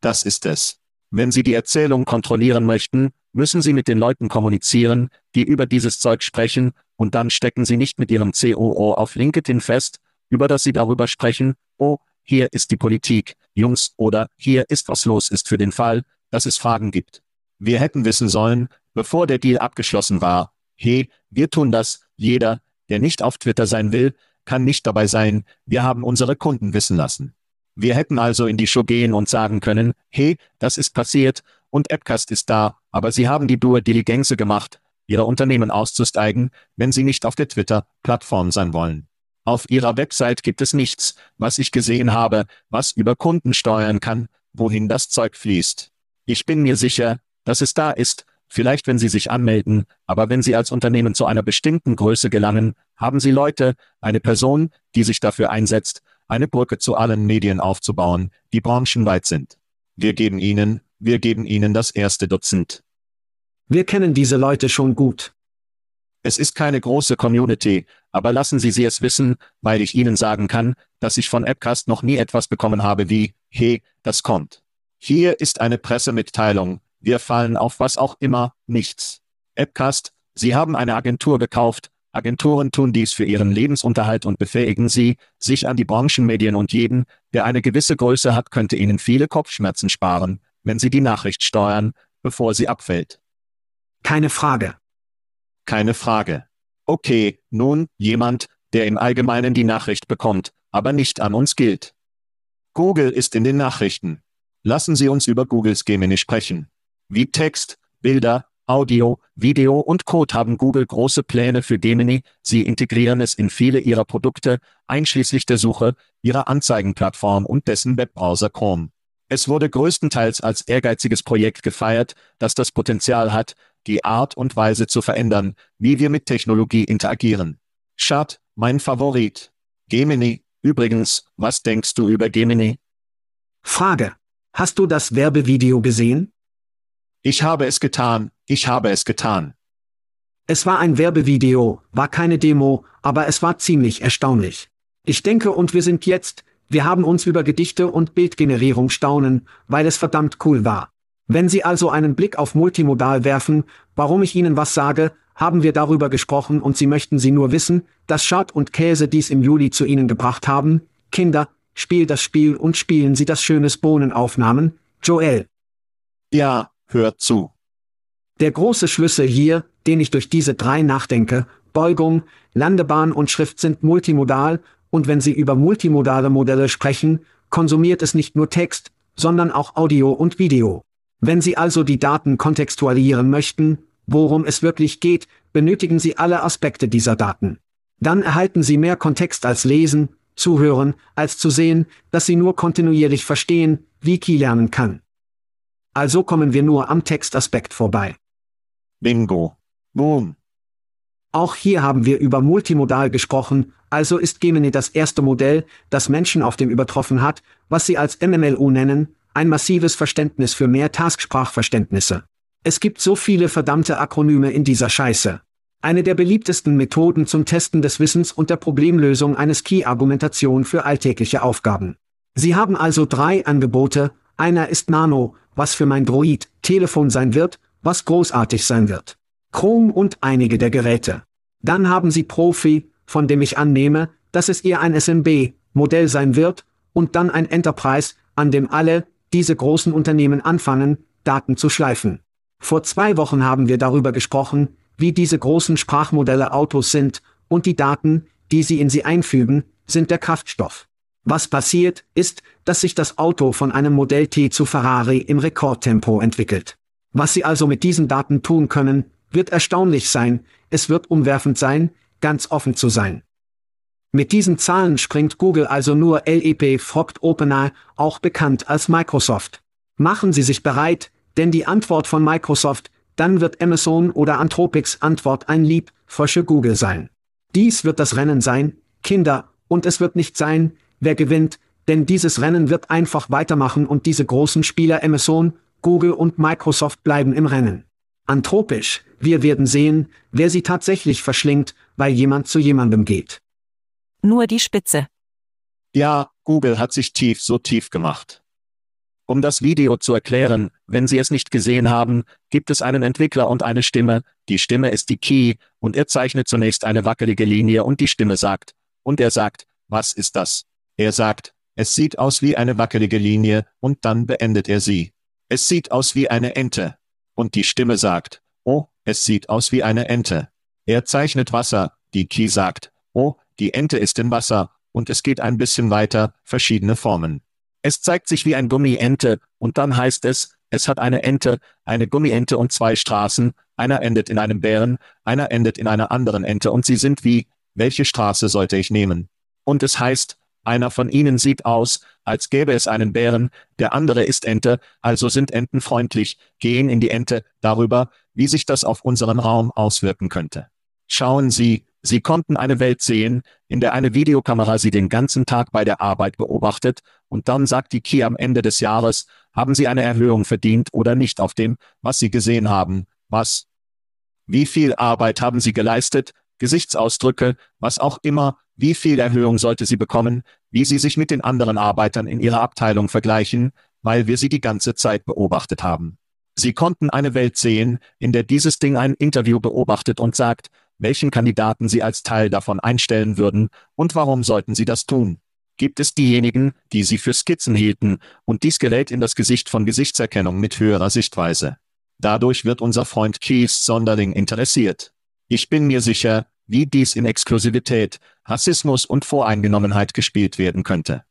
Das ist es. Wenn Sie die Erzählung kontrollieren möchten, müssen Sie mit den Leuten kommunizieren, die über dieses Zeug sprechen, und dann stecken Sie nicht mit Ihrem COO auf LinkedIn fest, über das Sie darüber sprechen, oh, hier ist die Politik, Jungs, oder hier ist was los ist für den Fall, dass es Fragen gibt. Wir hätten wissen sollen, bevor der Deal abgeschlossen war, hey, wir tun das, jeder, der nicht auf Twitter sein will, kann nicht dabei sein, wir haben unsere Kunden wissen lassen. Wir hätten also in die Show gehen und sagen können, hey, das ist passiert, und Appcast ist da, aber sie haben die Due Diligence gemacht, ihre Unternehmen auszusteigen, wenn sie nicht auf der Twitter-Plattform sein wollen. Auf ihrer Website gibt es nichts, was ich gesehen habe, was über Kunden steuern kann, wohin das Zeug fließt. Ich bin mir sicher, dass es da ist, vielleicht wenn Sie sich anmelden, aber wenn Sie als Unternehmen zu einer bestimmten Größe gelangen, haben Sie Leute, eine Person, die sich dafür einsetzt, eine Brücke zu allen Medien aufzubauen, die branchenweit sind. Wir geben Ihnen, wir geben Ihnen das erste Dutzend. Wir kennen diese Leute schon gut. Es ist keine große Community, aber lassen Sie sie es wissen, weil ich Ihnen sagen kann, dass ich von Appcast noch nie etwas bekommen habe wie, hey, das kommt. Hier ist eine Pressemitteilung, wir fallen auf was auch immer, nichts. Appcast, Sie haben eine Agentur gekauft, Agenturen tun dies für ihren Lebensunterhalt und befähigen sie, sich an die Branchenmedien und jeden, der eine gewisse Größe hat, könnte ihnen viele Kopfschmerzen sparen, wenn sie die Nachricht steuern, bevor sie abfällt. Keine Frage. Keine Frage. Okay, nun, jemand, der im Allgemeinen die Nachricht bekommt, aber nicht an uns gilt. Google ist in den Nachrichten. Lassen Sie uns über Googles Gemini sprechen. Wie Text, Bilder, Audio, Video und Code haben Google große Pläne für Gemini, sie integrieren es in viele ihrer Produkte, einschließlich der Suche, ihrer Anzeigenplattform und dessen Webbrowser Chrome. Es wurde größtenteils als ehrgeiziges Projekt gefeiert, das das Potenzial hat, die Art und Weise zu verändern, wie wir mit Technologie interagieren. Schad, mein Favorit. Gemini, übrigens, was denkst du über Gemini? Frage. Hast du das Werbevideo gesehen? Ich habe es getan, ich habe es getan. Es war ein Werbevideo, war keine Demo, aber es war ziemlich erstaunlich. Ich denke und wir sind jetzt, wir haben uns über Gedichte und Bildgenerierung staunen, weil es verdammt cool war. Wenn Sie also einen Blick auf Multimodal werfen, warum ich Ihnen was sage, haben wir darüber gesprochen und Sie möchten Sie nur wissen, dass Schad und Käse dies im Juli zu Ihnen gebracht haben. Kinder, spiel das Spiel und spielen Sie das schönes Bohnenaufnahmen, Joel. Ja, hört zu. Der große Schlüssel hier, den ich durch diese drei nachdenke, Beugung, Landebahn und Schrift sind multimodal, und wenn Sie über multimodale Modelle sprechen, konsumiert es nicht nur Text, sondern auch Audio und Video. Wenn Sie also die Daten kontextualisieren möchten, worum es wirklich geht, benötigen Sie alle Aspekte dieser Daten. Dann erhalten Sie mehr Kontext als lesen, zuhören, als zu sehen, dass Sie nur kontinuierlich verstehen, wie Key lernen kann. Also kommen wir nur am Textaspekt vorbei. Bingo. Boom. Auch hier haben wir über Multimodal gesprochen, also ist Gemini das erste Modell, das Menschen auf dem übertroffen hat, was sie als MMLU nennen, ein massives Verständnis für mehr Tasksprachverständnisse. Es gibt so viele verdammte Akronyme in dieser Scheiße. Eine der beliebtesten Methoden zum Testen des Wissens und der Problemlösung eines Key-Argumentation für alltägliche Aufgaben. Sie haben also drei Angebote, einer ist Nano, was für mein Droid-Telefon sein wird, was großartig sein wird. Chrome und einige der Geräte. Dann haben Sie Profi, von dem ich annehme, dass es eher ein SMB-Modell sein wird, und dann ein Enterprise, an dem alle, diese großen Unternehmen anfangen, Daten zu schleifen. Vor zwei Wochen haben wir darüber gesprochen, wie diese großen Sprachmodelle Autos sind, und die Daten, die sie in sie einfügen, sind der Kraftstoff. Was passiert, ist, dass sich das Auto von einem Modell T zu Ferrari im Rekordtempo entwickelt. Was sie also mit diesen Daten tun können, wird erstaunlich sein, es wird umwerfend sein, ganz offen zu sein. Mit diesen Zahlen springt Google also nur LEP fragt OpenAI, auch bekannt als Microsoft. Machen Sie sich bereit, denn die Antwort von Microsoft, dann wird Amazon oder Anthropics Antwort ein Lieb, frische Google sein. Dies wird das Rennen sein, Kinder, und es wird nicht sein, wer gewinnt, denn dieses Rennen wird einfach weitermachen und diese großen Spieler Amazon, Google und Microsoft bleiben im Rennen. Anthropisch, wir werden sehen, wer sie tatsächlich verschlingt, weil jemand zu jemandem geht. Nur die Spitze. Ja, Google hat sich tief so tief gemacht. Um das Video zu erklären, wenn Sie es nicht gesehen haben, gibt es einen Entwickler und eine Stimme, die Stimme ist die Key, und er zeichnet zunächst eine wackelige Linie und die Stimme sagt, und er sagt, was ist das? Er sagt, es sieht aus wie eine wackelige Linie, und dann beendet er sie. Es sieht aus wie eine Ente. Und die Stimme sagt, oh, es sieht aus wie eine Ente. Er zeichnet Wasser, die Key sagt, oh, die Ente ist im Wasser, und es geht ein bisschen weiter, verschiedene Formen. Es zeigt sich wie ein Gummiente, und dann heißt es, es hat eine Ente, eine Gummiente und zwei Straßen, einer endet in einem Bären, einer endet in einer anderen Ente und sie sind wie, welche Straße sollte ich nehmen? Und es heißt, einer von ihnen sieht aus, als gäbe es einen Bären, der andere ist Ente, also sind Enten freundlich, gehen in die Ente, darüber, wie sich das auf unseren Raum auswirken könnte. Schauen Sie, Sie konnten eine Welt sehen, in der eine Videokamera Sie den ganzen Tag bei der Arbeit beobachtet, und dann sagt die Key am Ende des Jahres, haben Sie eine Erhöhung verdient oder nicht auf dem, was Sie gesehen haben, was? Wie viel Arbeit haben Sie geleistet, Gesichtsausdrücke, was auch immer, wie viel Erhöhung sollte sie bekommen, wie sie sich mit den anderen Arbeitern in ihrer Abteilung vergleichen, weil wir sie die ganze Zeit beobachtet haben. Sie konnten eine Welt sehen, in der dieses Ding ein Interview beobachtet und sagt, welchen Kandidaten sie als Teil davon einstellen würden und warum sollten sie das tun. Gibt es diejenigen, die sie für Skizzen hielten, und dies gerät in das Gesicht von Gesichtserkennung mit höherer Sichtweise. Dadurch wird unser Freund Keith Sonderling interessiert. Ich bin mir sicher, wie dies in Exklusivität, Rassismus und Voreingenommenheit gespielt werden könnte.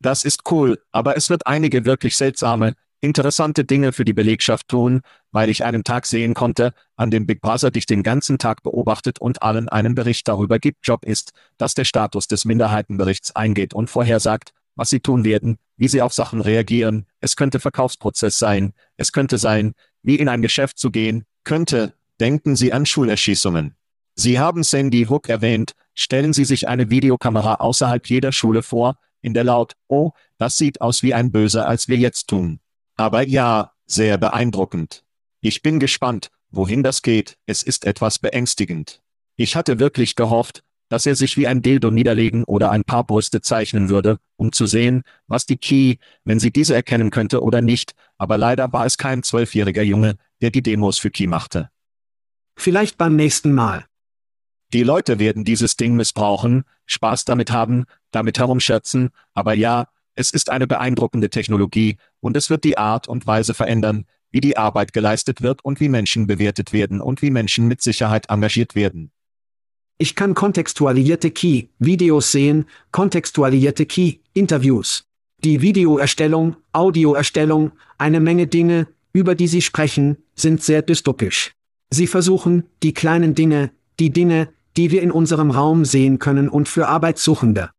Das ist cool, aber es wird einige wirklich seltsame, interessante Dinge für die Belegschaft tun, weil ich einen Tag sehen konnte, an dem Big Brother dich den ganzen Tag beobachtet und allen einen Bericht darüber gibt. Job ist, dass der Status des Minderheitenberichts eingeht und vorhersagt, was sie tun werden, wie sie auf Sachen reagieren. Es könnte Verkaufsprozess sein. Es könnte sein, wie in ein Geschäft zu gehen. Könnte, denken Sie an Schulerschießungen. Sie haben Sandy Hook erwähnt, stellen Sie sich eine Videokamera außerhalb jeder Schule vor, in der laut, oh, das sieht aus wie ein Böser als wir jetzt tun. Aber ja, sehr beeindruckend. Ich bin gespannt, wohin das geht, es ist etwas beängstigend. Ich hatte wirklich gehofft, dass er sich wie ein Dildo niederlegen oder ein paar Brüste zeichnen würde, um zu sehen, was die Key, wenn sie diese erkennen könnte oder nicht, aber leider war es kein zwölfjähriger Junge, der die Demos für Key machte. Vielleicht beim nächsten Mal. Die Leute werden dieses Ding missbrauchen, Spaß damit haben, damit herumschätzen, aber ja, es ist eine beeindruckende Technologie, und es wird die Art und Weise verändern, wie die Arbeit geleistet wird und wie Menschen bewertet werden und wie Menschen mit Sicherheit engagiert werden. Ich kann kontextualisierte Key-Videos sehen, kontextualisierte Key-Interviews. Die Videoerstellung, Audioerstellung, eine Menge Dinge, über die sie sprechen, sind sehr dystopisch. Sie versuchen, die kleinen Dinge, die Dinge, die wir in unserem Raum sehen können und für Arbeitssuchende.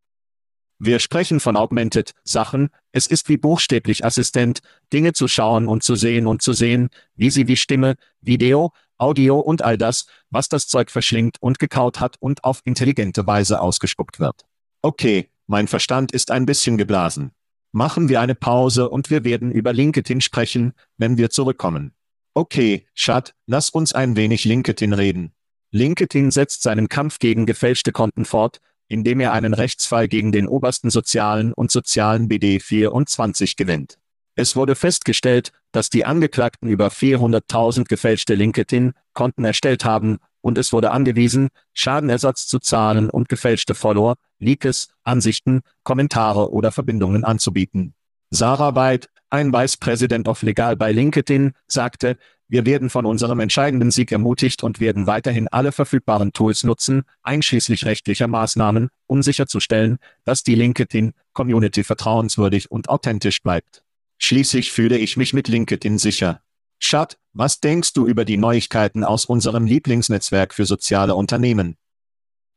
Wir sprechen von Augmented Sachen, es ist wie buchstäblich Assistent, Dinge zu schauen und zu sehen und zu sehen, wie sie wie Stimme, Video, Audio und all das, was das Zeug verschlingt und gekaut hat und auf intelligente Weise ausgespuckt wird. Okay, mein Verstand ist ein bisschen geblasen. Machen wir eine Pause und wir werden über LinkedIn sprechen, wenn wir zurückkommen. Okay, Schat, lass uns ein wenig LinkedIn reden. LinkedIn setzt seinen Kampf gegen gefälschte Konten fort, indem er einen Rechtsfall gegen den obersten sozialen und sozialen BD 24 gewinnt. Es wurde festgestellt, dass die Angeklagten über 400.000 gefälschte LinkedIn-Konten erstellt haben, und es wurde angewiesen, Schadenersatz zu zahlen und gefälschte Follower, Leakes, Ansichten, Kommentare oder Verbindungen anzubieten. Sarah White, ein Vice President of Legal bei LinkedIn, sagte, wir werden von unserem entscheidenden Sieg ermutigt und werden weiterhin alle verfügbaren Tools nutzen, einschließlich rechtlicher Maßnahmen, um sicherzustellen, dass die LinkedIn-Community vertrauenswürdig und authentisch bleibt. Schließlich fühle ich mich mit LinkedIn sicher. Schad, was denkst du über die Neuigkeiten aus unserem Lieblingsnetzwerk für soziale Unternehmen?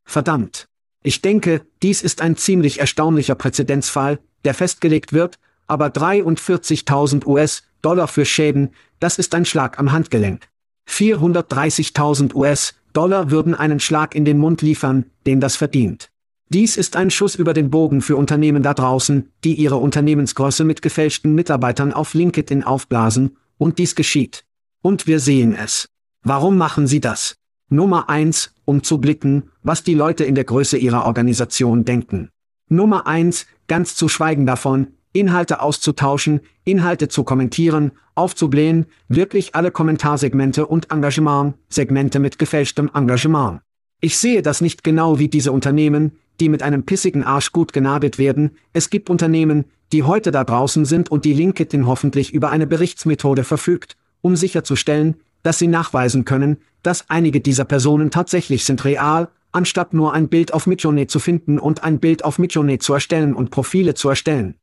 Verdammt. Ich denke, dies ist ein ziemlich erstaunlicher Präzedenzfall, der festgelegt wird, aber 43.000 US-Dollar für Schäden, das ist ein Schlag am Handgelenk. 430.000 US-Dollar würden einen Schlag in den Mund liefern, den das verdient. Dies ist ein Schuss über den Bogen für Unternehmen da draußen, die ihre Unternehmensgröße mit gefälschten Mitarbeitern auf LinkedIn aufblasen, und dies geschieht. Und wir sehen es. Warum machen sie das? Nummer eins, um zu blicken, was die Leute in der Größe ihrer Organisation denken. Nummer eins, ganz zu schweigen davon, Inhalte auszutauschen, Inhalte zu kommentieren, aufzublähen, wirklich alle Kommentarsegmente und Engagement-Segmente mit gefälschtem Engagement. Ich sehe das nicht genau wie diese Unternehmen, die mit einem pissigen Arsch gut genadet werden, es gibt Unternehmen, die heute da draußen sind und die LinkedIn hoffentlich über eine Berichtsmethode verfügt, um sicherzustellen, dass sie nachweisen können, dass einige dieser Personen tatsächlich sind real, anstatt nur ein Bild auf Midjourney zu finden und ein Bild auf Midjourney zu erstellen und Profile zu erstellen.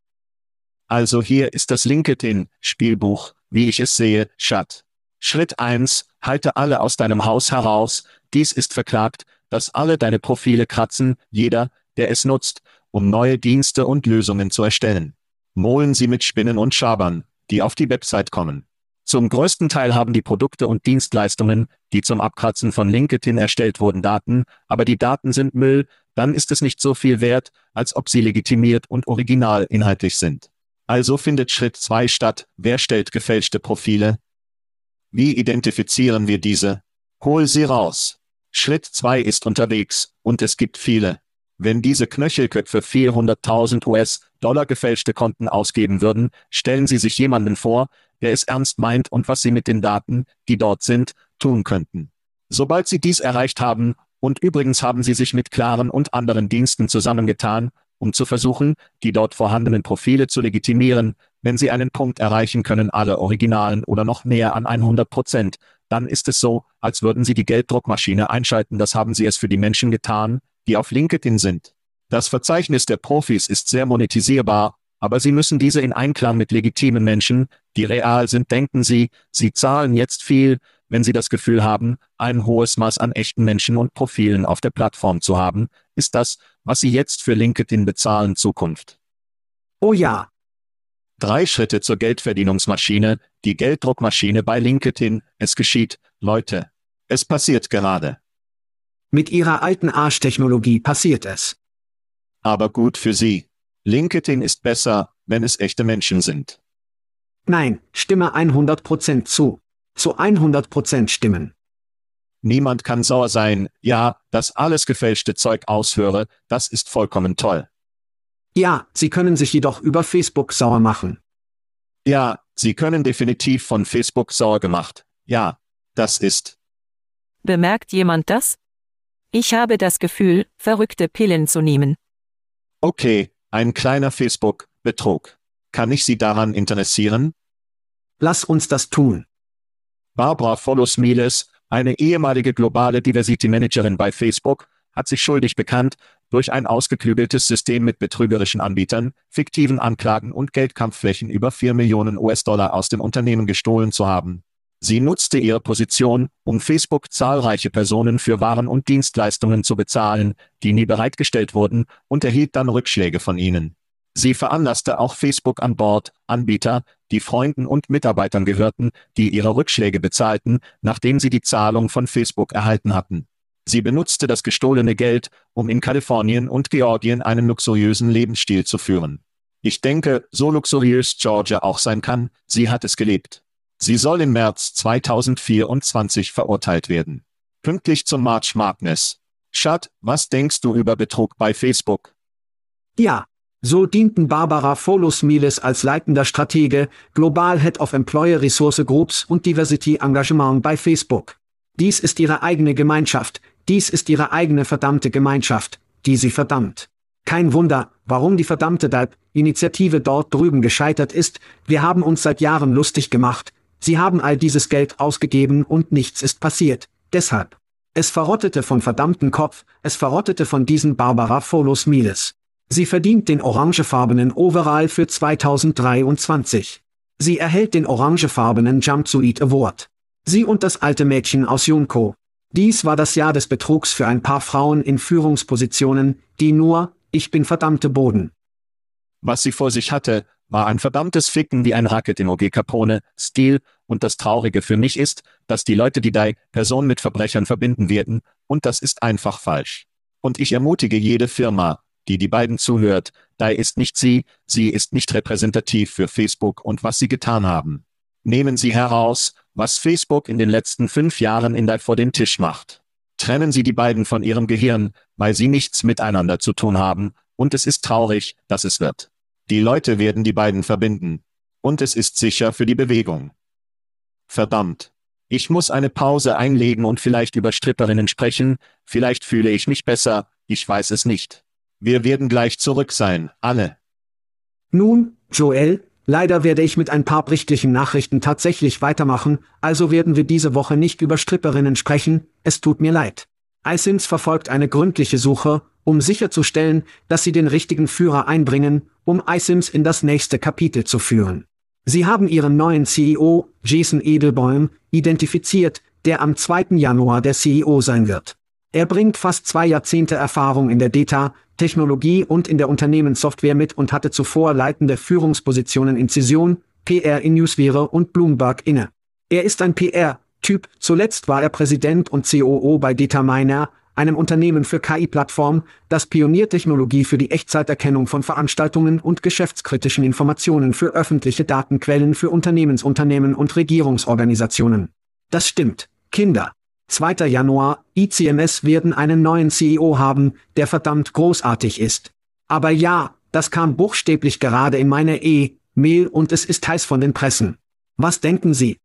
Also hier ist das LinkedIn-Spielbuch, wie ich es sehe, Schat. Schritt 1, halte alle aus deinem Haus heraus, dies ist verklagt, dass alle deine Profile kratzen, jeder, der es nutzt, um neue Dienste und Lösungen zu erstellen. Mohlen sie mit Spinnen und Schabern, die auf die Website kommen. Zum größten Teil haben die Produkte und Dienstleistungen, die zum Abkratzen von LinkedIn erstellt wurden, Daten, aber die Daten sind Müll, dann ist es nicht so viel wert, als ob sie legitimiert und original inhaltlich sind. Also findet Schritt 2 statt, wer stellt gefälschte Profile? Wie identifizieren wir diese? Hol sie raus. Schritt 2 ist unterwegs, und es gibt viele. Wenn diese Knöchelköpfe 400.000 US-Dollar gefälschte Konten ausgeben würden, stellen Sie sich jemanden vor, der es ernst meint und was Sie mit den Daten, die dort sind, tun könnten. Sobald Sie dies erreicht haben, und übrigens haben Sie sich mit Klaren und anderen Diensten zusammengetan, um zu versuchen, die dort vorhandenen Profile zu legitimieren, wenn Sie einen Punkt erreichen können, alle Originalen oder noch näher an 100 Prozent, dann ist es so, als würden Sie die Gelddruckmaschine einschalten. Das haben Sie es für die Menschen getan, die auf LinkedIn sind. Das Verzeichnis der Profis ist sehr monetisierbar, aber Sie müssen diese in Einklang mit legitimen Menschen, die real sind, denken Sie, Sie zahlen jetzt viel, wenn Sie das Gefühl haben, ein hohes Maß an echten Menschen und Profilen auf der Plattform zu haben, ist das, was Sie jetzt für LinkedIn bezahlen, Zukunft. Oh ja, Drei Schritte zur Geldverdienungsmaschine, die Gelddruckmaschine bei LinkedIn, es geschieht, Leute. Es passiert gerade. Mit ihrer alten Arschtechnologie passiert es. Aber gut für Sie. LinkedIn ist besser, wenn es echte Menschen sind. Nein, stimme 100% zu. Zu 100% stimmen. Niemand kann sauer sein, ja, dass alles gefälschte Zeug aushöre, das ist vollkommen toll. Ja, Sie können sich jedoch über Facebook sauer machen. Ja, Sie können definitiv von Facebook sauer gemacht. Ja, das ist. Bemerkt jemand das? Ich habe das Gefühl, verrückte Pillen zu nehmen. Okay, ein kleiner Facebook-Betrug. Kann ich Sie daran interessieren? Lass uns das tun. Barbara Follows Miles, eine ehemalige globale Diversity Managerin bei Facebook, hat sich schuldig bekannt, durch ein ausgeklügeltes System mit betrügerischen Anbietern, fiktiven Anklagen und Geldkampfflächen über 4 Millionen US-Dollar aus dem Unternehmen gestohlen zu haben. Sie nutzte ihre Position, um Facebook zahlreiche Personen für Waren und Dienstleistungen zu bezahlen, die nie bereitgestellt wurden, und erhielt dann Rückschläge von ihnen. Sie veranlasste auch Facebook an Bord, Anbieter, die Freunden und Mitarbeitern gehörten, die ihre Rückschläge bezahlten, nachdem sie die Zahlung von Facebook erhalten hatten. Sie benutzte das gestohlene Geld, um in Kalifornien und Georgien einen luxuriösen Lebensstil zu führen. Ich denke, so luxuriös Georgia auch sein kann, sie hat es gelebt. Sie soll im März 2024 verurteilt werden. Pünktlich zum March Madness. Schat, was denkst du über Betrug bei Facebook? Ja. So dienten Barbara Folus Miles als leitender Stratege, Global Head of Employer Resource Groups und Diversity Engagement bei Facebook. Dies ist ihre eigene Gemeinschaft, dies ist ihre eigene verdammte Gemeinschaft, die sie verdammt. Kein Wunder, warum die verdammte DALB-Initiative dort drüben gescheitert ist, wir haben uns seit Jahren lustig gemacht, sie haben all dieses Geld ausgegeben und nichts ist passiert, deshalb. Es verrottete von verdammten Kopf, es verrottete von diesen Barbara Folus Miles. Sie verdient den orangefarbenen Overall für 2023. Sie erhält den orangefarbenen Jumpsuit Award. Sie und das alte Mädchen aus Junko. Dies war das Jahr des Betrugs für ein paar Frauen in Führungspositionen, die nur, ich bin verdammte Boden. Was sie vor sich hatte, war ein verdammtes Ficken wie ein Racket in OG Capone, Stil, und das Traurige für mich ist, dass die Leute die die Person mit Verbrechern verbinden werden, und das ist einfach falsch. Und ich ermutige jede Firma, die die beiden zuhört, da ist nicht sie, sie ist nicht repräsentativ für Facebook und was sie getan haben. Nehmen Sie heraus, was Facebook in den letzten fünf Jahren in der vor den Tisch macht. Trennen Sie die beiden von ihrem Gehirn, weil sie nichts miteinander zu tun haben, und es ist traurig, dass es wird. Die Leute werden die beiden verbinden. Und es ist sicher für die Bewegung. Verdammt. Ich muss eine Pause einlegen und vielleicht über Stripperinnen sprechen, vielleicht fühle ich mich besser, ich weiß es nicht. Wir werden gleich zurück sein, alle. Nun, Joel, leider werde ich mit ein paar berichtlichen Nachrichten tatsächlich weitermachen, also werden wir diese Woche nicht über Stripperinnen sprechen, es tut mir leid. iSims verfolgt eine gründliche Suche, um sicherzustellen, dass sie den richtigen Führer einbringen, um iSims in das nächste Kapitel zu führen. Sie haben ihren neuen CEO, Jason Edelbäum, identifiziert, der am 2. Januar der CEO sein wird. Er bringt fast zwei Jahrzehnte Erfahrung in der Data, Technologie und in der Unternehmenssoftware mit und hatte zuvor leitende Führungspositionen in Cision, PR in Newswire und Bloomberg inne. Er ist ein PR-Typ, zuletzt war er Präsident und COO bei Detaminer, einem Unternehmen für KI-Plattform, das Pioniertechnologie für die Echtzeiterkennung von Veranstaltungen und geschäftskritischen Informationen für öffentliche Datenquellen für Unternehmensunternehmen und Regierungsorganisationen. Das stimmt, Kinder. 2. Januar, ICMS werden einen neuen CEO haben, der verdammt großartig ist. Aber ja, das kam buchstäblich gerade in meine E-Mail und es ist heiß von den Pressen. Was denken Sie?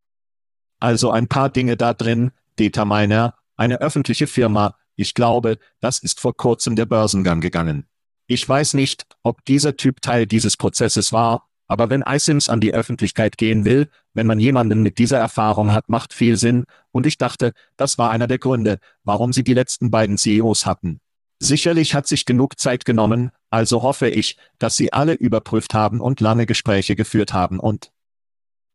Also ein paar Dinge da drin, Dataminer, eine öffentliche Firma, ich glaube, das ist vor kurzem der Börsengang gegangen. Ich weiß nicht, ob dieser Typ Teil dieses Prozesses war, aber wenn iSims an die Öffentlichkeit gehen will, wenn man jemanden mit dieser Erfahrung hat, macht viel Sinn, und ich dachte, das war einer der Gründe, warum sie die letzten beiden CEOs hatten. Sicherlich hat sich genug Zeit genommen, also hoffe ich, dass sie alle überprüft haben und lange Gespräche geführt haben und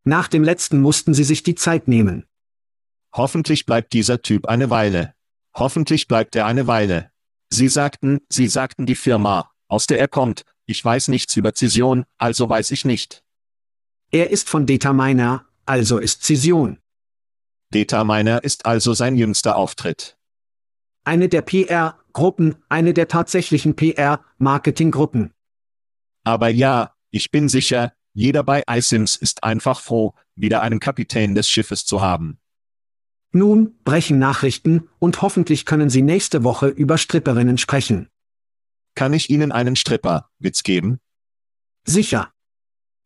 Nach dem letzten mussten sie sich die Zeit nehmen. Hoffentlich bleibt dieser Typ eine Weile. Hoffentlich bleibt er eine Weile. Sie sagten, sie sagten die Firma, aus der er kommt, ich weiß nichts über Zision, also weiß ich nicht. Er ist von Dataminer, also ist Cision. Dataminer ist also sein jüngster Auftritt. Eine der PR-Gruppen, eine der tatsächlichen PR-Marketing-Gruppen. Aber ja, ich bin sicher, jeder bei iSims ist einfach froh, wieder einen Kapitän des Schiffes zu haben. Nun brechen Nachrichten und hoffentlich können Sie nächste Woche über Stripperinnen sprechen. Kann ich Ihnen einen Stripper-Witz geben? Sicher.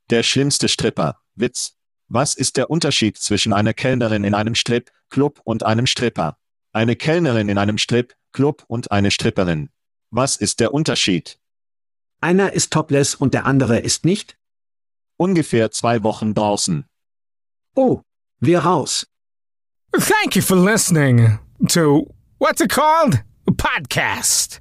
Der schlimmste Stripper-Witz. Was ist der Unterschied zwischen einer Kellnerin in einem Strip-Club und einem Stripper? Eine Kellnerin in einem Strip-Club und eine Stripperin. Was ist der Unterschied? Einer ist topless und der andere ist nicht? Ungefähr zwei Wochen draußen. Oh, wir raus. Thank you for listening to what's it called? A podcast.